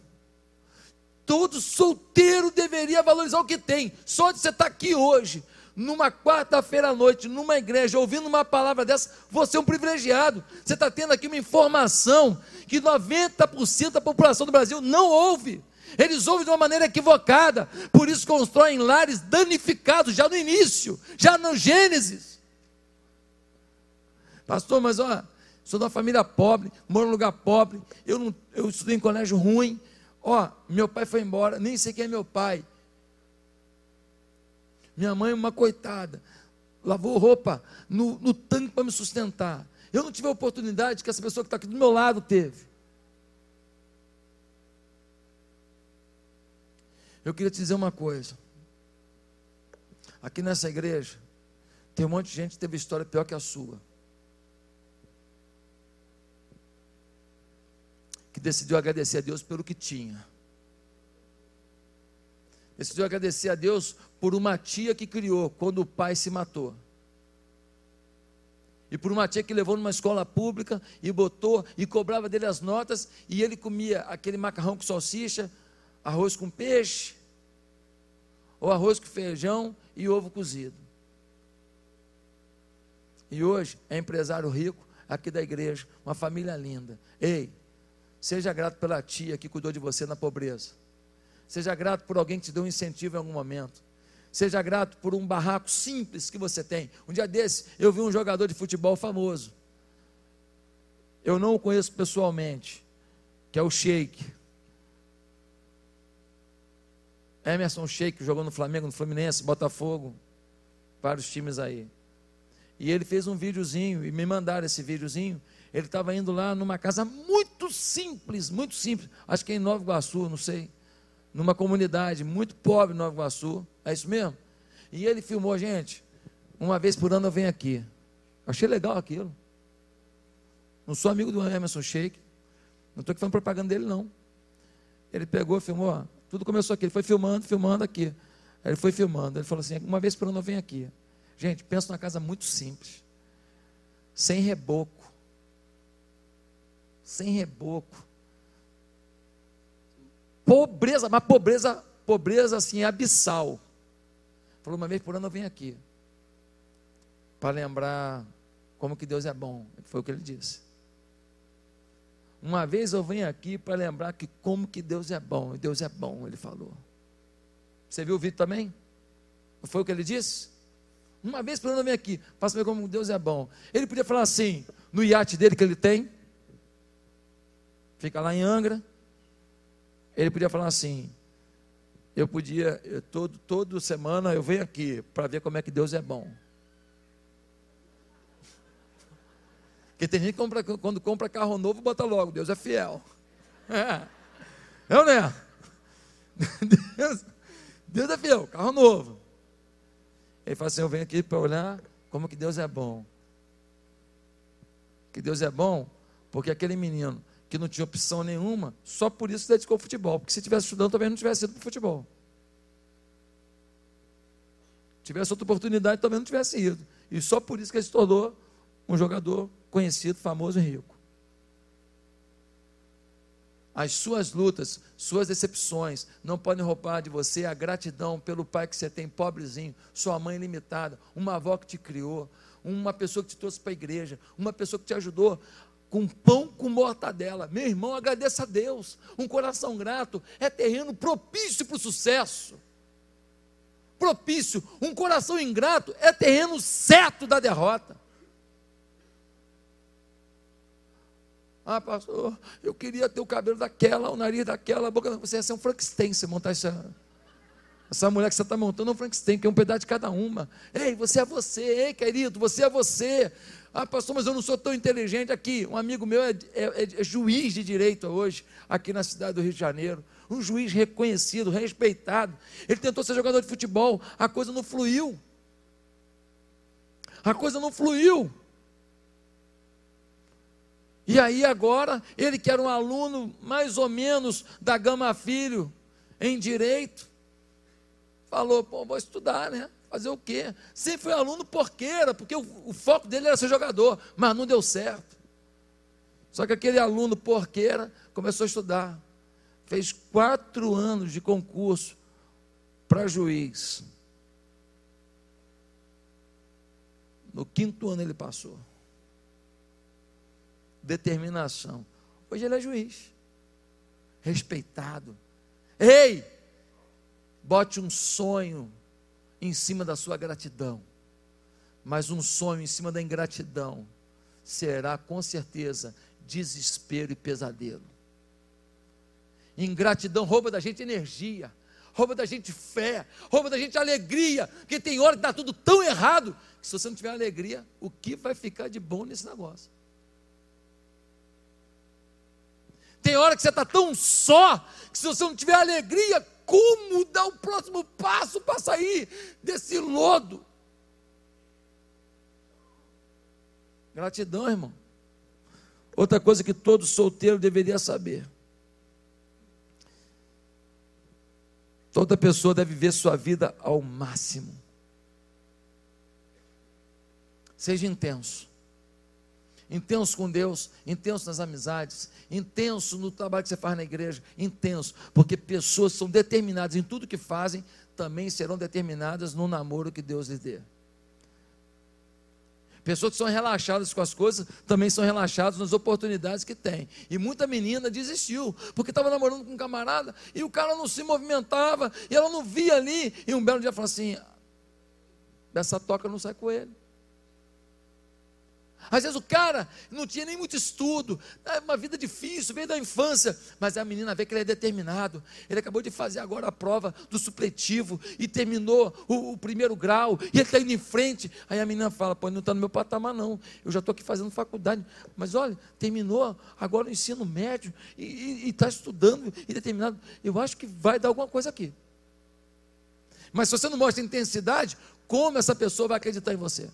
Todo solteiro deveria valorizar o que tem. Só de você estar aqui hoje, numa quarta-feira à noite, numa igreja, ouvindo uma palavra dessa, você é um privilegiado. Você está tendo aqui uma informação que 90% da população do Brasil não ouve. Eles ouvem de uma maneira equivocada, por isso constroem lares danificados já no início, já no Gênesis. Pastor, mas ó, sou de uma família pobre, moro num lugar pobre, eu, não, eu estudei em colégio ruim. Ó, meu pai foi embora, nem sei quem é meu pai. Minha mãe, uma coitada, lavou roupa no, no tanque para me sustentar. Eu não tive a oportunidade que essa pessoa que está aqui do meu lado teve. Eu queria te dizer uma coisa. Aqui nessa igreja, tem um monte de gente que teve história pior que a sua. que decidiu agradecer a Deus pelo que tinha. Decidiu agradecer a Deus por uma tia que criou quando o pai se matou. E por uma tia que levou numa escola pública e botou e cobrava dele as notas e ele comia aquele macarrão com salsicha, arroz com peixe, ou arroz com feijão e ovo cozido. E hoje é empresário rico aqui da igreja, uma família linda. Ei, Seja grato pela tia que cuidou de você na pobreza. Seja grato por alguém que te deu um incentivo em algum momento. Seja grato por um barraco simples que você tem. Um dia desse, eu vi um jogador de futebol famoso. Eu não o conheço pessoalmente, que é o Sheik. Emerson Sheik jogou no Flamengo, no Fluminense, Botafogo, vários times aí. E ele fez um videozinho e me mandaram esse videozinho ele estava indo lá numa casa muito simples, muito simples, acho que é em Nova Iguaçu, não sei, numa comunidade muito pobre Nova Iguaçu, é isso mesmo? E ele filmou, gente, uma vez por ano eu venho aqui. Achei legal aquilo. Não sou amigo do Emerson Sheik. Não estou aqui falando propaganda dele, não. Ele pegou, filmou, tudo começou aqui. Ele foi filmando, filmando aqui. Aí ele foi filmando. Ele falou assim: uma vez por ano eu venho aqui. Gente, pensa numa casa muito simples. Sem reboco. Sem reboco. Pobreza, mas pobreza, pobreza assim, abissal. Falou, uma vez por ano eu venho aqui. Para lembrar como que Deus é bom. Foi o que ele disse. Uma vez eu venho aqui para lembrar que como que Deus é bom. E Deus é bom, ele falou. Você viu o vídeo também? Foi o que ele disse? Uma vez por ano eu venho aqui para saber como Deus é bom. Ele podia falar assim, no iate dele que ele tem, fica lá em Angra. Ele podia falar assim, eu podia, eu, todo, toda semana eu venho aqui para ver como é que Deus é bom. Porque tem gente que compra, quando compra carro novo, bota logo, Deus é fiel. É, é ou não é? Deus, Deus é fiel, carro novo. Ele fala assim: Eu venho aqui para olhar como que Deus é bom. Que Deus é bom, porque aquele menino que não tinha opção nenhuma, só por isso se dedicou ao futebol. Porque se tivesse estudando, talvez não tivesse ido para o futebol. Tivesse outra oportunidade, talvez não tivesse ido. E só por isso que ele se tornou um jogador conhecido, famoso e rico. As suas lutas, suas decepções não podem roubar de você a gratidão pelo pai que você tem, pobrezinho, sua mãe limitada, uma avó que te criou, uma pessoa que te trouxe para a igreja, uma pessoa que te ajudou com pão com mortadela. Meu irmão, agradeça a Deus. Um coração grato é terreno propício para o sucesso. Propício. Um coração ingrato é terreno certo da derrota. Ah, pastor, eu queria ter o cabelo daquela, o nariz daquela, a boca. Você ia ser um Frankenstein se montar essa. Essa mulher que você está montando é um Frankenstein, que é um pedaço de cada uma. Ei, você é você, ei, querido, você é você. Ah, pastor, mas eu não sou tão inteligente aqui. Um amigo meu é, é, é juiz de direito hoje, aqui na cidade do Rio de Janeiro. Um juiz reconhecido, respeitado. Ele tentou ser jogador de futebol, a coisa não fluiu. A coisa não fluiu. E aí agora, ele que era um aluno mais ou menos da Gama Filho, em direito, falou, pô, vou estudar, né? Fazer o quê? Sempre foi aluno porqueira, porque o, o foco dele era ser jogador, mas não deu certo. Só que aquele aluno porqueira começou a estudar. Fez quatro anos de concurso para juiz. No quinto ano ele passou determinação. Hoje ele é juiz, respeitado. Ei, bote um sonho em cima da sua gratidão, mas um sonho em cima da ingratidão será com certeza desespero e pesadelo. Ingratidão rouba da gente energia, rouba da gente fé, rouba da gente alegria, porque tem hora que está tudo tão errado que se você não tiver alegria, o que vai ficar de bom nesse negócio? Tem hora que você está tão só, que se você não tiver alegria, como dar o próximo passo para sair desse lodo? Gratidão, irmão. Outra coisa que todo solteiro deveria saber. Toda pessoa deve viver sua vida ao máximo. Seja intenso intenso com Deus, intenso nas amizades, intenso no trabalho que você faz na igreja, intenso, porque pessoas são determinadas em tudo que fazem, também serão determinadas no namoro que Deus lhes dê. Pessoas que são relaxadas com as coisas também são relaxadas nas oportunidades que têm. E muita menina desistiu, porque estava namorando com um camarada e o cara não se movimentava, e ela não via ali. E um belo dia falou assim: dessa toca não sai com ele. Às vezes o cara não tinha nem muito estudo, é uma vida difícil, veio da infância, mas a menina vê que ele é determinado. Ele acabou de fazer agora a prova do supletivo e terminou o, o primeiro grau, e ele está indo em frente. Aí a menina fala: pô, não está no meu patamar, não. Eu já estou aqui fazendo faculdade. Mas olha, terminou agora o ensino médio e está estudando e determinado. Eu acho que vai dar alguma coisa aqui. Mas se você não mostra intensidade, como essa pessoa vai acreditar em você?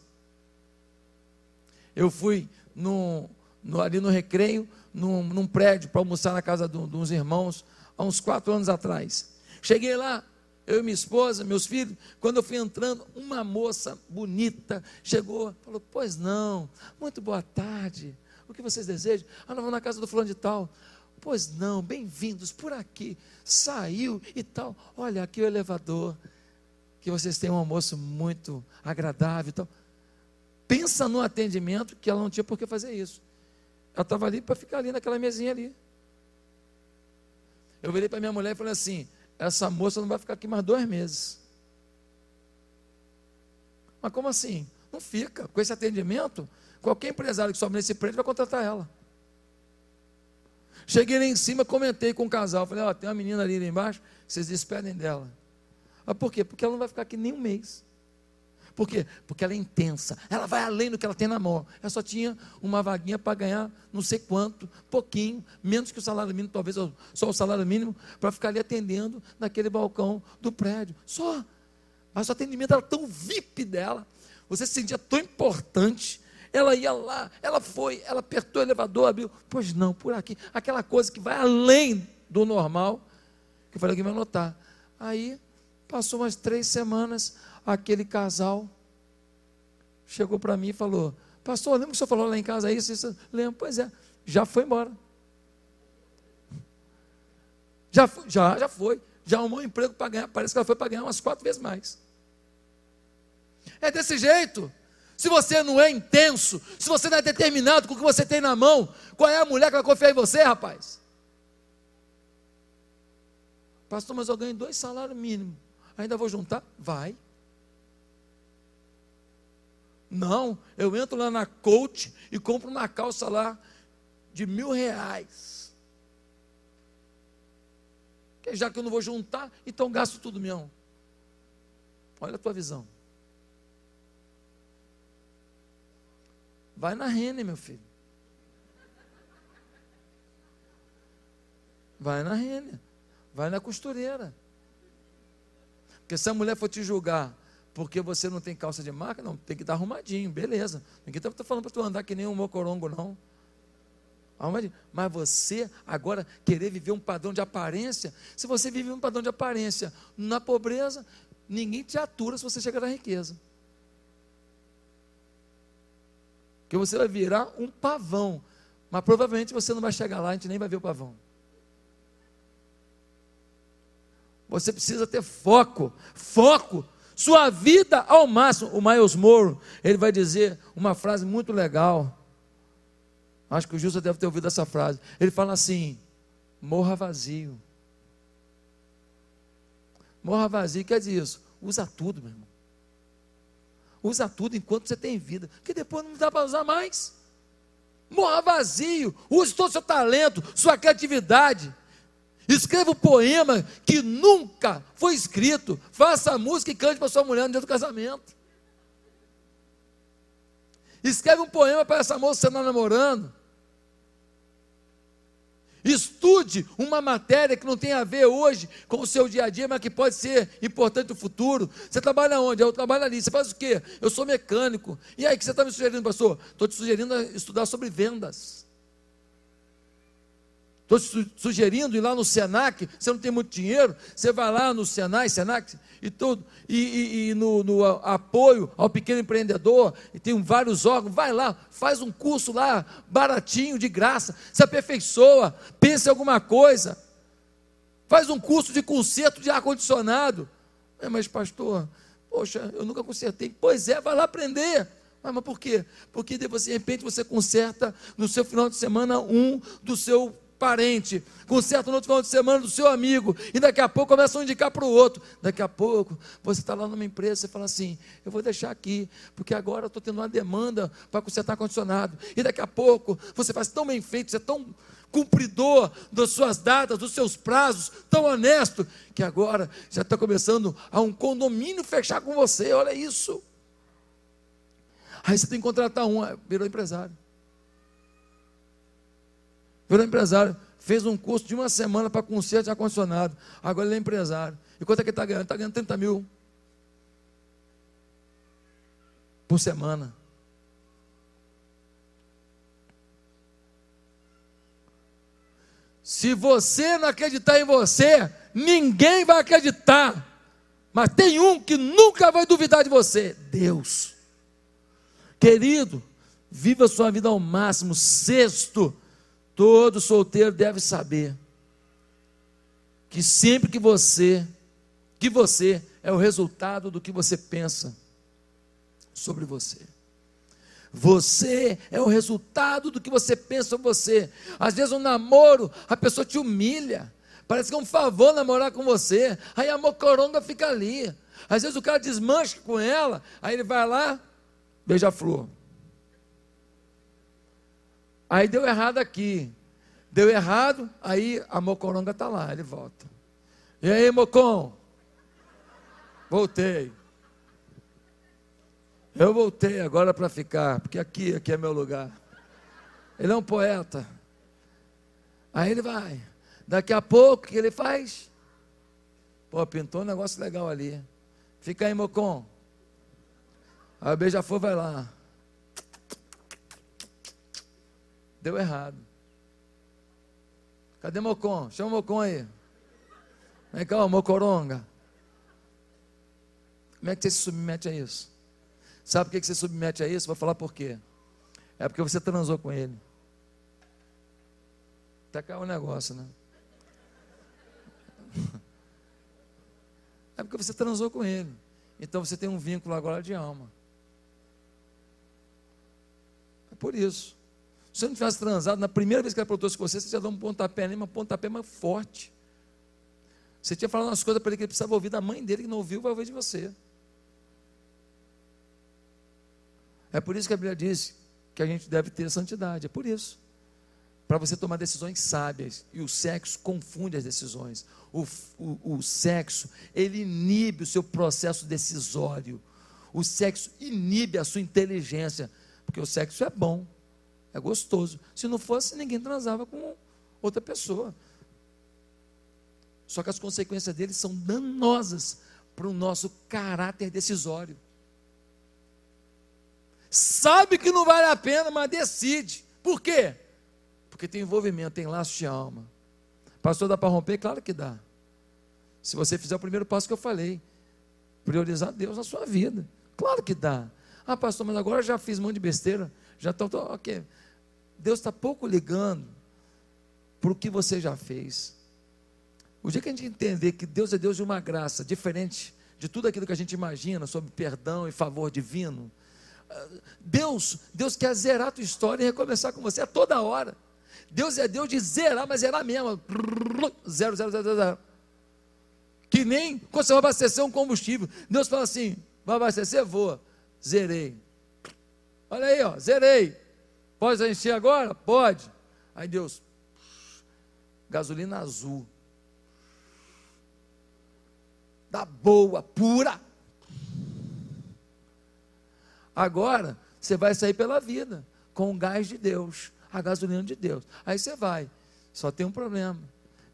Eu fui num, no, ali no recreio, num, num prédio, para almoçar na casa de, de uns irmãos, há uns quatro anos atrás. Cheguei lá, eu e minha esposa, meus filhos, quando eu fui entrando, uma moça bonita chegou, falou: Pois não, muito boa tarde, o que vocês desejam? Ah, nós vamos na casa do fulano de tal. Pois não, bem-vindos por aqui. Saiu e tal. Olha, aqui o elevador. Que vocês tenham um almoço muito agradável e tal. Pensa no atendimento que ela não tinha por que fazer isso. Ela estava ali para ficar ali naquela mesinha ali. Eu virei para minha mulher e falei assim: essa moça não vai ficar aqui mais dois meses. Mas como assim? Não fica. Com esse atendimento, qualquer empresário que sobe nesse prédio vai contratar ela. Cheguei lá em cima, comentei com o casal. Falei, ó, tem uma menina ali, ali embaixo, vocês despedem dela. Mas por quê? Porque ela não vai ficar aqui nem um mês. Por quê? Porque ela é intensa. Ela vai além do que ela tem na mão. Ela só tinha uma vaguinha para ganhar não sei quanto, pouquinho, menos que o salário mínimo, talvez só o salário mínimo, para ficar ali atendendo naquele balcão do prédio. Só. Mas o atendimento era tão VIP dela. Você se sentia tão importante ela ia lá, ela foi, ela apertou o elevador, abriu. Pois não, por aqui. Aquela coisa que vai além do normal, que eu falei que vai notar. Aí, passou umas três semanas, aquele casal chegou para mim e falou: Pastor, lembra que o senhor falou lá em casa isso? isso? Lembro, pois é, já foi embora. Já, já, já foi. Já arrumou um emprego para ganhar. Parece que ela foi para ganhar umas quatro vezes mais. É desse jeito se você não é intenso, se você não é determinado com o que você tem na mão, qual é a mulher que vai confiar em você, rapaz? Pastor, mas eu ganho dois salários mínimos. Ainda vou juntar? Vai. Não, eu entro lá na coach e compro uma calça lá de mil reais. Que já que eu não vou juntar, então gasto tudo mesmo. Olha a tua visão. Vai na Rene, meu filho. Vai na Rene. Vai na costureira. Porque se a mulher for te julgar porque você não tem calça de marca, não, tem que estar arrumadinho, beleza. Ninguém está falando para tu andar que nem um mocorongo, não. Mas você agora querer viver um padrão de aparência, se você vive um padrão de aparência na pobreza, ninguém te atura se você chegar na riqueza. que você vai virar um pavão. Mas provavelmente você não vai chegar lá, a gente nem vai ver o pavão. Você precisa ter foco, foco, sua vida ao máximo. O Miles Moore, ele vai dizer uma frase muito legal. Acho que o Justo deve ter ouvido essa frase. Ele fala assim: morra vazio. Morra vazio quer dizer isso. Usa tudo, meu irmão. Usa tudo enquanto você tem vida, que depois não dá para usar mais. Morra vazio, use todo o seu talento, sua criatividade. Escreva um poema que nunca foi escrito. Faça música e cante para sua mulher no dia do casamento. Escreve um poema para essa moça que você está namorando. Estude uma matéria que não tem a ver hoje com o seu dia a dia, mas que pode ser importante no futuro. Você trabalha onde? Eu trabalho ali. Você faz o quê? Eu sou mecânico. E aí, o que você está me sugerindo, pastor? Estou te sugerindo estudar sobre vendas. Estou sugerindo ir lá no Senac, você não tem muito dinheiro, você vai lá no Senai, Senac e tudo, e, e, e no, no, apoio ao pequeno empreendedor, e tem vários órgãos, vai lá, faz um curso lá, baratinho, de graça, se aperfeiçoa, pense em alguma coisa, faz um curso de conserto de ar-condicionado. É, mas pastor, poxa, eu nunca consertei. Pois é, vai lá aprender. Mas, mas por quê? Porque de repente você conserta no seu final de semana um do seu parente, conserta no outro final de semana do seu amigo, e daqui a pouco começa a indicar para o outro. Daqui a pouco, você está lá numa empresa, você fala assim: eu vou deixar aqui, porque agora estou tendo uma demanda para consertar ar-condicionado. E daqui a pouco, você faz tão bem feito, você é tão cumpridor das suas datas, dos seus prazos, tão honesto, que agora já está começando a um condomínio fechar com você. Olha isso. Aí você tem que contratar um, virou empresário virou empresário, fez um curso de uma semana para conserto de ar-condicionado. Agora ele é empresário. E quanto é que ele está ganhando? Está ganhando 30 mil por semana. Se você não acreditar em você, ninguém vai acreditar. Mas tem um que nunca vai duvidar de você: Deus. Querido, viva sua vida ao máximo. Sexto, todo solteiro deve saber que sempre que você, que você é o resultado do que você pensa sobre você. Você é o resultado do que você pensa sobre você. Às vezes, um namoro, a pessoa te humilha. Parece que é um favor namorar com você. Aí a mocoronga fica ali. Às vezes o cara desmancha com ela. Aí ele vai lá, beija flor. Aí deu errado aqui. Deu errado, aí a mocoronga está lá, ele volta. E aí, mocon? Voltei. Eu voltei agora para ficar, porque aqui, aqui é meu lugar. Ele é um poeta. Aí ele vai. Daqui a pouco, o que ele faz? Pô, pintou um negócio legal ali. Fica aí, Mocon. Aí o beija-flor vai lá. Deu errado. Cadê Mocon? Chama o Mocon aí. Vem cá, Mocoronga. Como é que você se submete a isso? Sabe por que você se submete a isso? Vou falar por quê. É porque você transou com ele. Até caiu o negócio, né? É porque você transou com ele. Então você tem um vínculo agora de alma. É por isso. Se você não tivesse transado, na primeira vez que ele aprontou com você, você já deu um pontapé nem um pontapé mais forte. Você tinha falado umas coisas para ele que ele precisava ouvir da mãe dele, que não ouviu, vai ouvir de você. É por isso que a Bíblia diz que a gente deve ter santidade. É por isso. Para você tomar decisões sábias. E o sexo confunde as decisões. O, o, o sexo, ele inibe o seu processo decisório. O sexo inibe a sua inteligência. Porque o sexo é bom, é gostoso. Se não fosse, ninguém transava com outra pessoa. Só que as consequências dele são danosas para o nosso caráter decisório sabe que não vale a pena, mas decide. Por quê? Porque tem envolvimento, tem laço de alma. Pastor, dá para romper? Claro que dá. Se você fizer o primeiro passo que eu falei, priorizar Deus na sua vida. Claro que dá. Ah, pastor, mas agora já fiz um monte de besteira. Já estou. Ok. Deus está pouco ligando para o que você já fez. O dia que a gente entender que Deus é Deus de uma graça diferente de tudo aquilo que a gente imagina sobre perdão e favor divino, Deus, Deus quer zerar a tua história e recomeçar com você a toda hora. Deus é Deus de zerar, mas zerar mesmo. Zero, zero, zero, zero. Que nem quando você vai abastecer um combustível. Deus fala assim: vai abastecer? Vou. Zerei. Olha aí, ó, zerei. Pode encher agora? Pode. Aí Deus, gasolina azul. Da boa, pura. Agora, você vai sair pela vida com o gás de Deus, a gasolina de Deus. Aí você vai. Só tem um problema.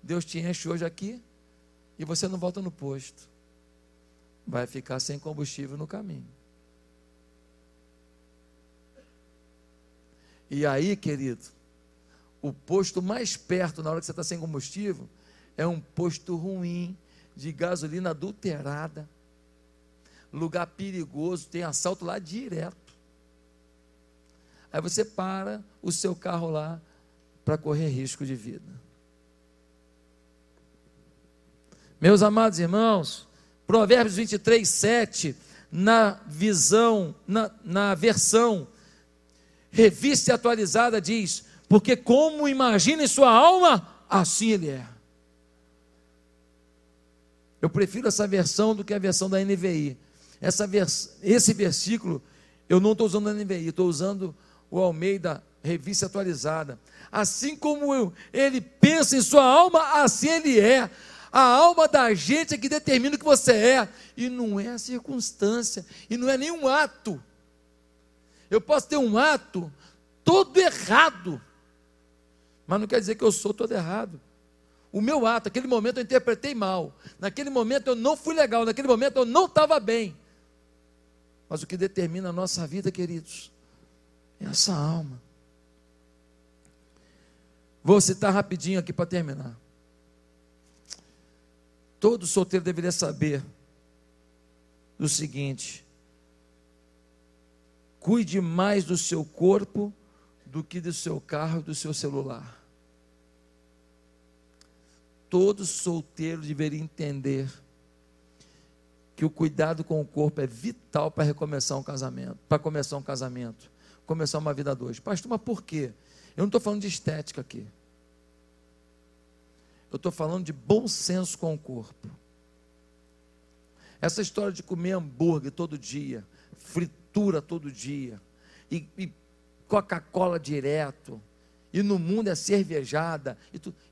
Deus te enche hoje aqui e você não volta no posto. Vai ficar sem combustível no caminho. E aí, querido, o posto mais perto na hora que você está sem combustível é um posto ruim, de gasolina adulterada, lugar perigoso, tem assalto lá direto. Aí você para o seu carro lá para correr risco de vida. Meus amados irmãos, Provérbios 23, 7, na visão, na, na versão revista atualizada, diz: Porque como imagina em sua alma, assim ele é. Eu prefiro essa versão do que a versão da NVI. Essa vers esse versículo eu não estou usando a NVI, estou usando o Almeida, revista atualizada. Assim como eu, ele pensa em sua alma, assim ele é. A alma da gente é que determina o que você é, e não é a circunstância, e não é nenhum ato. Eu posso ter um ato todo errado, mas não quer dizer que eu sou todo errado. O meu ato, naquele momento eu interpretei mal, naquele momento eu não fui legal, naquele momento eu não estava bem. Mas o que determina a nossa vida, queridos, é essa alma. Vou citar rapidinho aqui para terminar. Todo solteiro deveria saber do seguinte: cuide mais do seu corpo do que do seu carro e do seu celular. Todo solteiro deveria entender que o cuidado com o corpo é vital para recomeçar um casamento, para começar um casamento, começar uma vida a dois. Pastor, mas por quê? Eu não estou falando de estética aqui. Eu estou falando de bom senso com o corpo. Essa história de comer hambúrguer todo dia, fritura todo dia, e, e Coca-Cola direto, e no mundo é cervejada,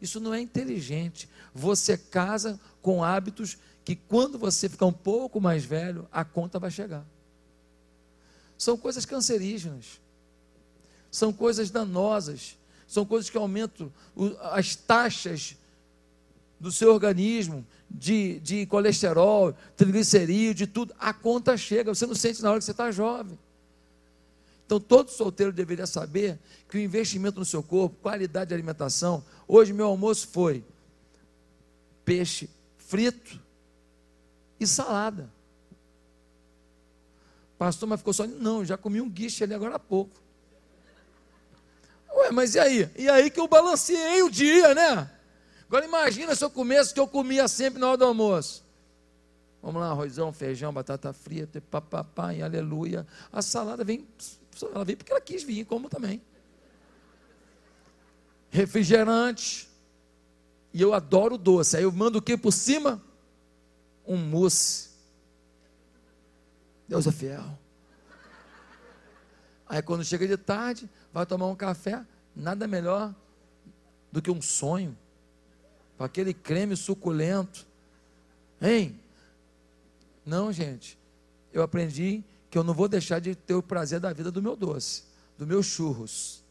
isso não é inteligente. Você casa com hábitos que, quando você ficar um pouco mais velho, a conta vai chegar. São coisas cancerígenas, são coisas danosas, são coisas que aumentam as taxas do seu organismo de, de colesterol, triglicerídeo, de tudo. A conta chega, você não sente na hora que você está jovem. Então, todo solteiro deveria saber que o investimento no seu corpo, qualidade de alimentação. Hoje, meu almoço foi peixe frito e salada. Pastor, mas ficou só. Não, já comi um guiche ali agora há pouco. Ué, mas e aí? E aí que eu balanceei o dia, né? Agora imagina se eu comesse que eu comia sempre na hora do almoço. Vamos lá, arrozão, feijão, batata frita, papapá, e aleluia. A salada vem ela veio porque ela quis vir, como também. Refrigerante. E eu adoro doce. Aí eu mando o que por cima? Um mousse. Deus é fiel. Aí quando chega de tarde, vai tomar um café, nada melhor do que um sonho. Com aquele creme suculento. Hein? Não, gente. Eu aprendi que eu não vou deixar de ter o prazer da vida do meu doce, do meu churros.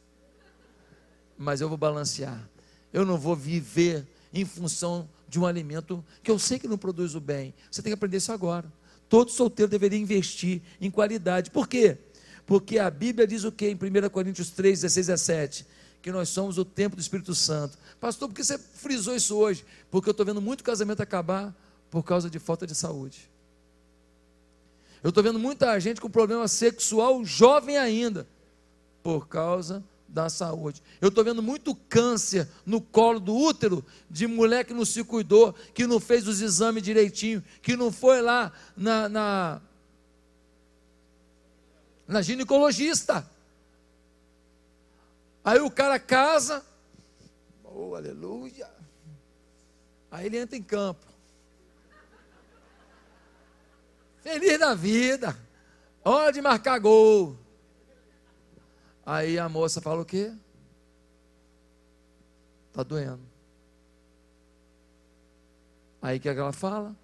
Mas eu vou balancear. Eu não vou viver em função de um alimento que eu sei que não produz o bem. Você tem que aprender isso agora. Todo solteiro deveria investir em qualidade. Por quê? Porque a Bíblia diz o que em 1 Coríntios 3, 16 a 7? Que nós somos o templo do Espírito Santo. Pastor, por que você frisou isso hoje? Porque eu estou vendo muito casamento acabar por causa de falta de saúde. Eu estou vendo muita gente com problema sexual jovem ainda, por causa da saúde. Eu estou vendo muito câncer no colo do útero de mulher que não se cuidou, que não fez os exames direitinho, que não foi lá na, na, na ginecologista. Aí o cara casa, oh aleluia. Aí ele entra em campo. Feliz da vida. Hora de marcar gol. Aí a moça fala o quê? Está doendo. Aí o que, é que ela fala?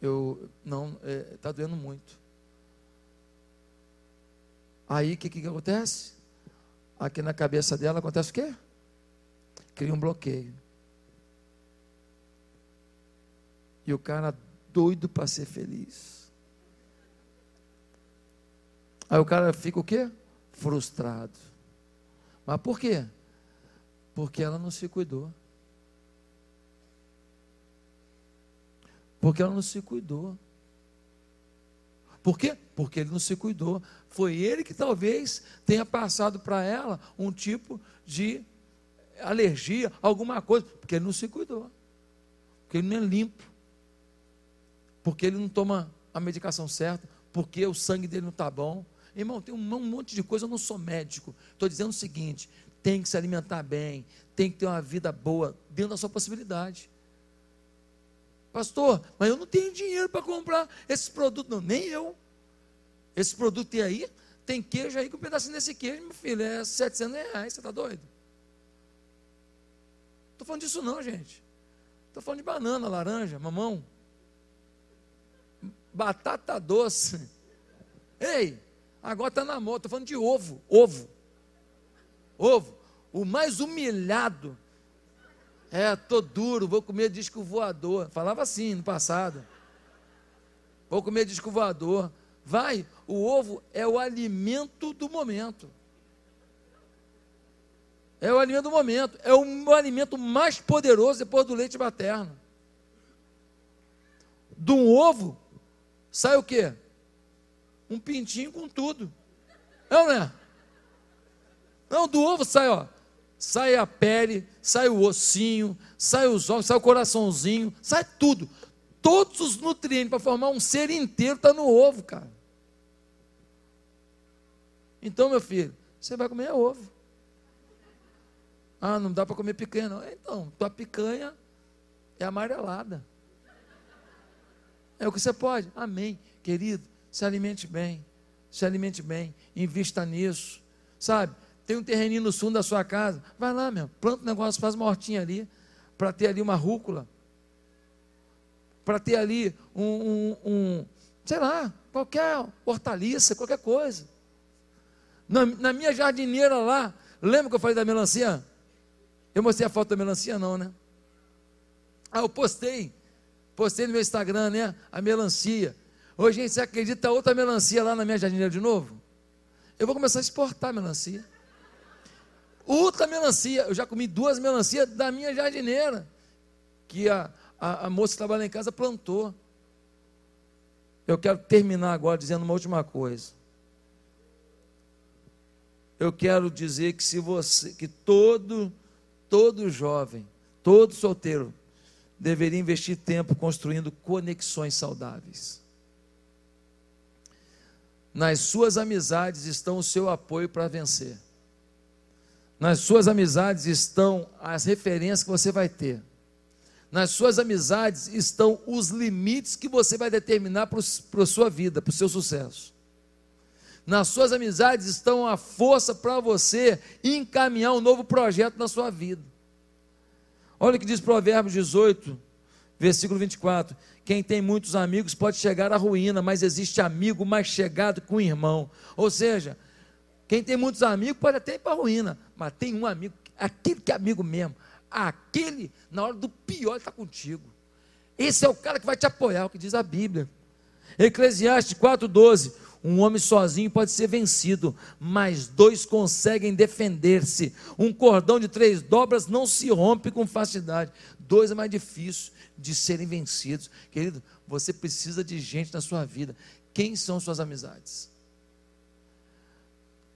Eu não, está é, tá doendo muito. Aí o que, que acontece? Aqui na cabeça dela acontece o quê? Cria um bloqueio. E o cara doido para ser feliz. Aí o cara fica o quê? Frustrado. Mas por quê? Porque ela não se cuidou. Porque ela não se cuidou. Por quê? Porque ele não se cuidou. Foi ele que talvez tenha passado para ela um tipo de alergia, alguma coisa, porque ele não se cuidou. Porque ele não é limpo porque ele não toma a medicação certa, porque o sangue dele não está bom. Irmão, tem um, monte de coisa, eu não sou médico. Estou dizendo o seguinte: tem que se alimentar bem, tem que ter uma vida boa, dentro da sua possibilidade. Pastor, mas eu não tenho dinheiro para comprar esses produtos, não, nem eu. Esse produto aí, tem queijo aí com um pedacinho desse queijo, meu filho, é 700 reais, você está doido? Estou falando disso não, gente. Estou falando de banana, laranja, mamão batata doce. Ei, agora está na moda, estou falando de ovo, ovo. Ovo. O mais humilhado. É, tô duro, vou comer disco voador. Falava assim no passado. Vou comer disco voador. Vai, o ovo é o alimento do momento. É o alimento do momento. É o alimento mais poderoso depois do leite materno. De um ovo sai o quê? Um pintinho com tudo. É ou não é? Não, do ovo sai, ó. Sai a pele, sai o ossinho, sai os ovos, sai o coraçãozinho, sai tudo. Todos os nutrientes para formar um ser inteiro está no ovo, cara. Então, meu filho, você vai comer ovo. Ah, não dá para comer picanha, não. Então, tua picanha é amarelada. É o que você pode. Amém. Querido, se alimente bem. Se alimente bem. Invista nisso. Sabe? Tem um terreninho no sul da sua casa. Vai lá, meu. Planta um negócio, faz uma hortinha ali. Para ter ali uma rúcula. Para ter ali um, um, um, sei lá, qualquer hortaliça, qualquer coisa. Na, na minha jardineira lá, lembra que eu falei da melancia? Eu mostrei a foto da melancia, não, né? Ah, eu postei. Postei no meu Instagram, né? A melancia. Hoje, gente, você acredita outra melancia lá na minha jardineira de novo? Eu vou começar a exportar melancia. Outra melancia. Eu já comi duas melancias da minha jardineira. Que a, a, a moça que trabalha em casa plantou. Eu quero terminar agora dizendo uma última coisa eu quero dizer que se você, que todo, todo jovem, todo solteiro, deveria investir tempo construindo conexões saudáveis. Nas suas amizades estão o seu apoio para vencer. Nas suas amizades estão as referências que você vai ter. Nas suas amizades estão os limites que você vai determinar para a sua vida, para o seu sucesso. Nas suas amizades estão a força para você encaminhar um novo projeto na sua vida. Olha o que diz Provérbios 18, versículo 24: Quem tem muitos amigos pode chegar à ruína, mas existe amigo mais chegado que um irmão. Ou seja, quem tem muitos amigos pode até ir para a ruína, mas tem um amigo, aquele que é amigo mesmo, aquele, na hora do pior, está contigo. Esse é o cara que vai te apoiar, é o que diz a Bíblia. Eclesiastes 4,12: um homem sozinho pode ser vencido, mas dois conseguem defender-se. Um cordão de três dobras não se rompe com facilidade. Dois é mais difícil de serem vencidos. Querido, você precisa de gente na sua vida. Quem são suas amizades?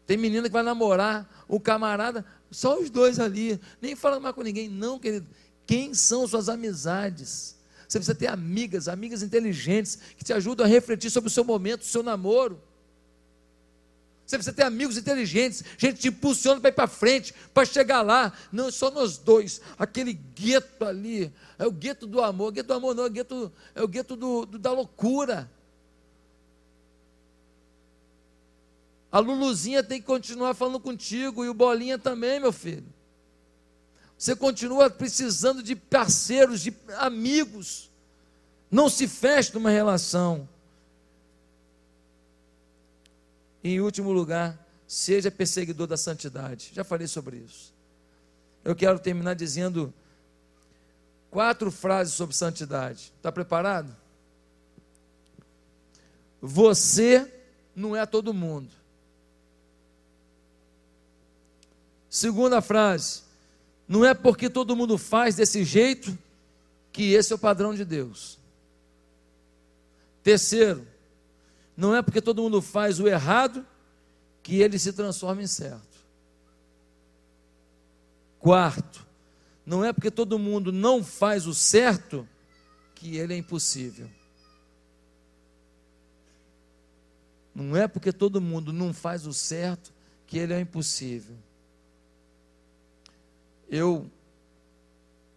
Tem menina que vai namorar o camarada, só os dois ali, nem fala mais com ninguém. Não, querido. Quem são suas amizades? Você precisa ter amigas, amigas inteligentes, que te ajudam a refletir sobre o seu momento, o seu namoro. Você precisa ter amigos inteligentes, gente te impulsiona para ir para frente, para chegar lá. Não, só nós dois. Aquele gueto ali, é o gueto do amor. O gueto do amor não, é o gueto, é o gueto do, do, da loucura. A Luluzinha tem que continuar falando contigo e o Bolinha também, meu filho. Você continua precisando de parceiros, de amigos. Não se feche numa relação. em último lugar, seja perseguidor da santidade. Já falei sobre isso. Eu quero terminar dizendo quatro frases sobre santidade. Está preparado? Você não é todo mundo. Segunda frase: não é porque todo mundo faz desse jeito que esse é o padrão de Deus. Terceiro, não é porque todo mundo faz o errado que ele se transforma em certo. Quarto, não é porque todo mundo não faz o certo que ele é impossível. Não é porque todo mundo não faz o certo que ele é impossível eu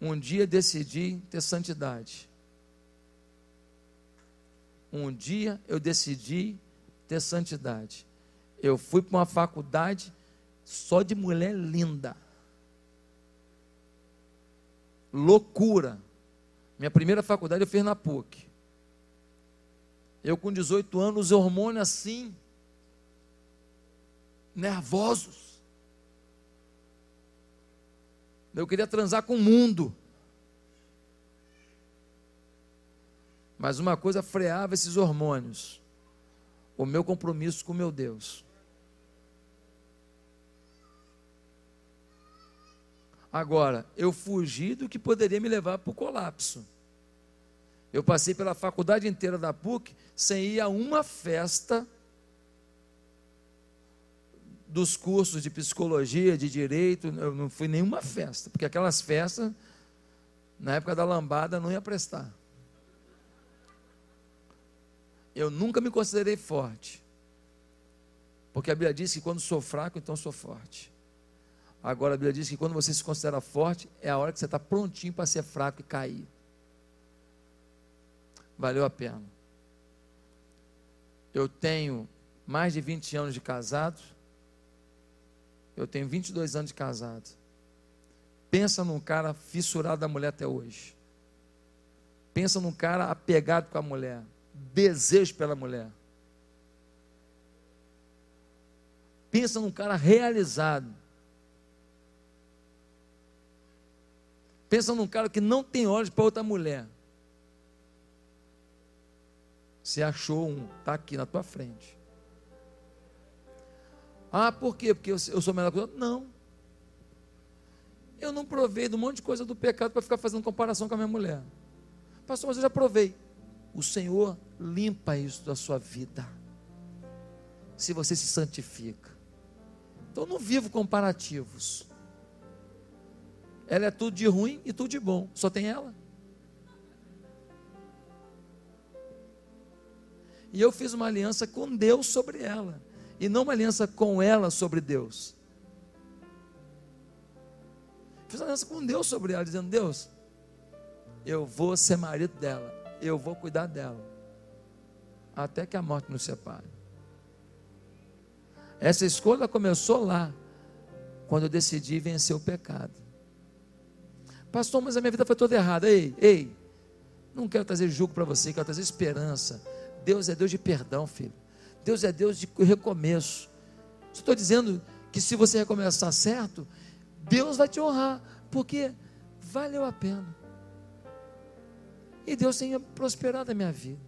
um dia decidi ter santidade. Um dia eu decidi ter santidade. Eu fui para uma faculdade só de mulher linda. Loucura. Minha primeira faculdade eu fiz na PUC. Eu com 18 anos, os hormônios assim, nervosos. Eu queria transar com o mundo. Mas uma coisa freava esses hormônios: o meu compromisso com meu Deus. Agora, eu fugi do que poderia me levar para o colapso. Eu passei pela faculdade inteira da PUC sem ir a uma festa dos cursos de psicologia, de direito, eu não fui nenhuma festa, porque aquelas festas, na época da lambada, não ia prestar. Eu nunca me considerei forte, porque a Bíblia diz que quando sou fraco, então sou forte. Agora a Bíblia diz que quando você se considera forte, é a hora que você está prontinho para ser fraco e cair. Valeu a pena. Eu tenho mais de 20 anos de casado eu tenho 22 anos de casado. Pensa num cara fissurado da mulher até hoje. Pensa num cara apegado com a mulher. Desejo pela mulher. Pensa num cara realizado. Pensa num cara que não tem olhos para outra mulher. Você achou um, está aqui na tua frente. Ah, por quê? Porque eu, sou melhor que o outro? Não. Eu não provei de um monte de coisa do pecado para ficar fazendo comparação com a minha mulher. Pastor, mas eu já provei. O Senhor limpa isso da sua vida. Se você se santifica. Então não vivo comparativos. Ela é tudo de ruim e tudo de bom. Só tem ela. E eu fiz uma aliança com Deus sobre ela e não uma aliança com ela sobre Deus. Fiz uma aliança com Deus sobre ela, dizendo: Deus, eu vou ser marido dela, eu vou cuidar dela, até que a morte nos separe. Essa escolha começou lá, quando eu decidi vencer o pecado. Pastor, mas a minha vida foi toda errada. Ei, ei, não quero trazer julgo para você, quero trazer esperança. Deus é Deus de perdão, filho. Deus é Deus de recomeço. Estou dizendo que se você recomeçar certo, Deus vai te honrar, porque valeu a pena. E Deus tem prosperado a minha vida.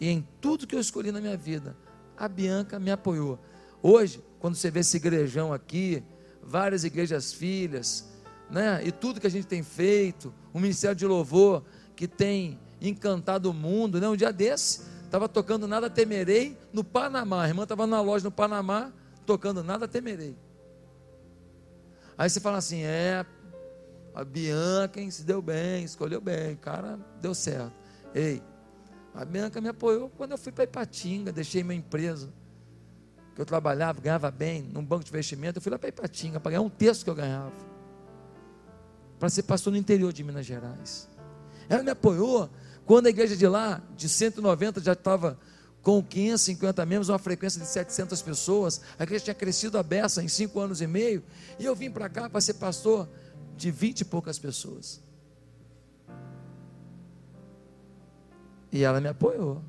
E em tudo que eu escolhi na minha vida, a Bianca me apoiou. Hoje, quando você vê esse igrejão aqui, várias igrejas filhas, né? E tudo que a gente tem feito, o ministério de louvor que tem encantado o mundo, né? Um dia desse, Estava tocando Nada Temerei no Panamá. A irmã estava na loja no Panamá, tocando Nada Temerei. Aí você fala assim: é, a Bianca hein, se deu bem, escolheu bem, cara, deu certo. Ei, a Bianca me apoiou quando eu fui para Ipatinga, deixei minha empresa, que eu trabalhava, ganhava bem, num banco de investimento. Eu fui lá para Ipatinga, para ganhar um terço que eu ganhava, para ser pastor no interior de Minas Gerais. Ela me apoiou quando a igreja de lá, de 190, já estava com 550 membros, uma frequência de 700 pessoas, a igreja tinha crescido a beça em cinco anos e meio, e eu vim para cá para ser pastor de 20 e poucas pessoas. E ela me apoiou.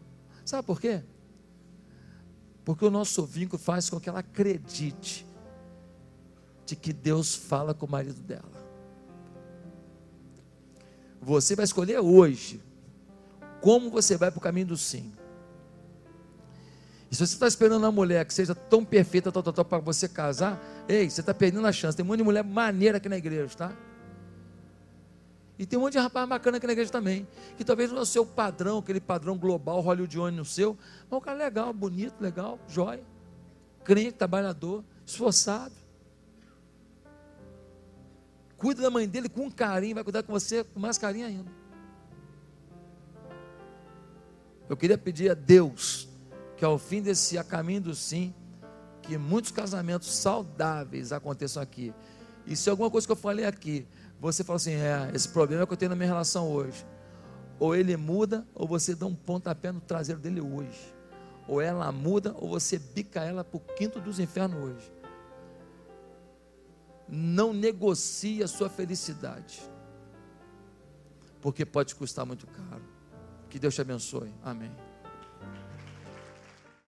Sabe por quê? Porque o nosso vínculo faz com que ela acredite de que Deus fala com o marido dela. Você vai escolher hoje como você vai para o caminho do sim. E se você está esperando uma mulher que seja tão perfeita para você casar, ei, você está perdendo a chance. Tem um monte de mulher maneira aqui na igreja, tá? E tem um monte de rapaz bacana aqui na igreja também. Que talvez não é o seu padrão, aquele padrão global, hollywoodiano no seu. Mas o cara é legal, bonito, legal, jóia. Crente, trabalhador, esforçado. Cuida da mãe dele com carinho, vai cuidar com você com mais carinho ainda. Eu queria pedir a Deus que ao fim desse a caminho do sim, que muitos casamentos saudáveis aconteçam aqui. E se alguma coisa que eu falei aqui, você fala assim, é, esse problema é que eu tenho na minha relação hoje. Ou ele muda, ou você dá um pontapé no traseiro dele hoje. Ou ela muda, ou você bica ela para o quinto dos infernos hoje. Não negocie a sua felicidade. Porque pode custar muito caro. Que Deus te abençoe. Amém.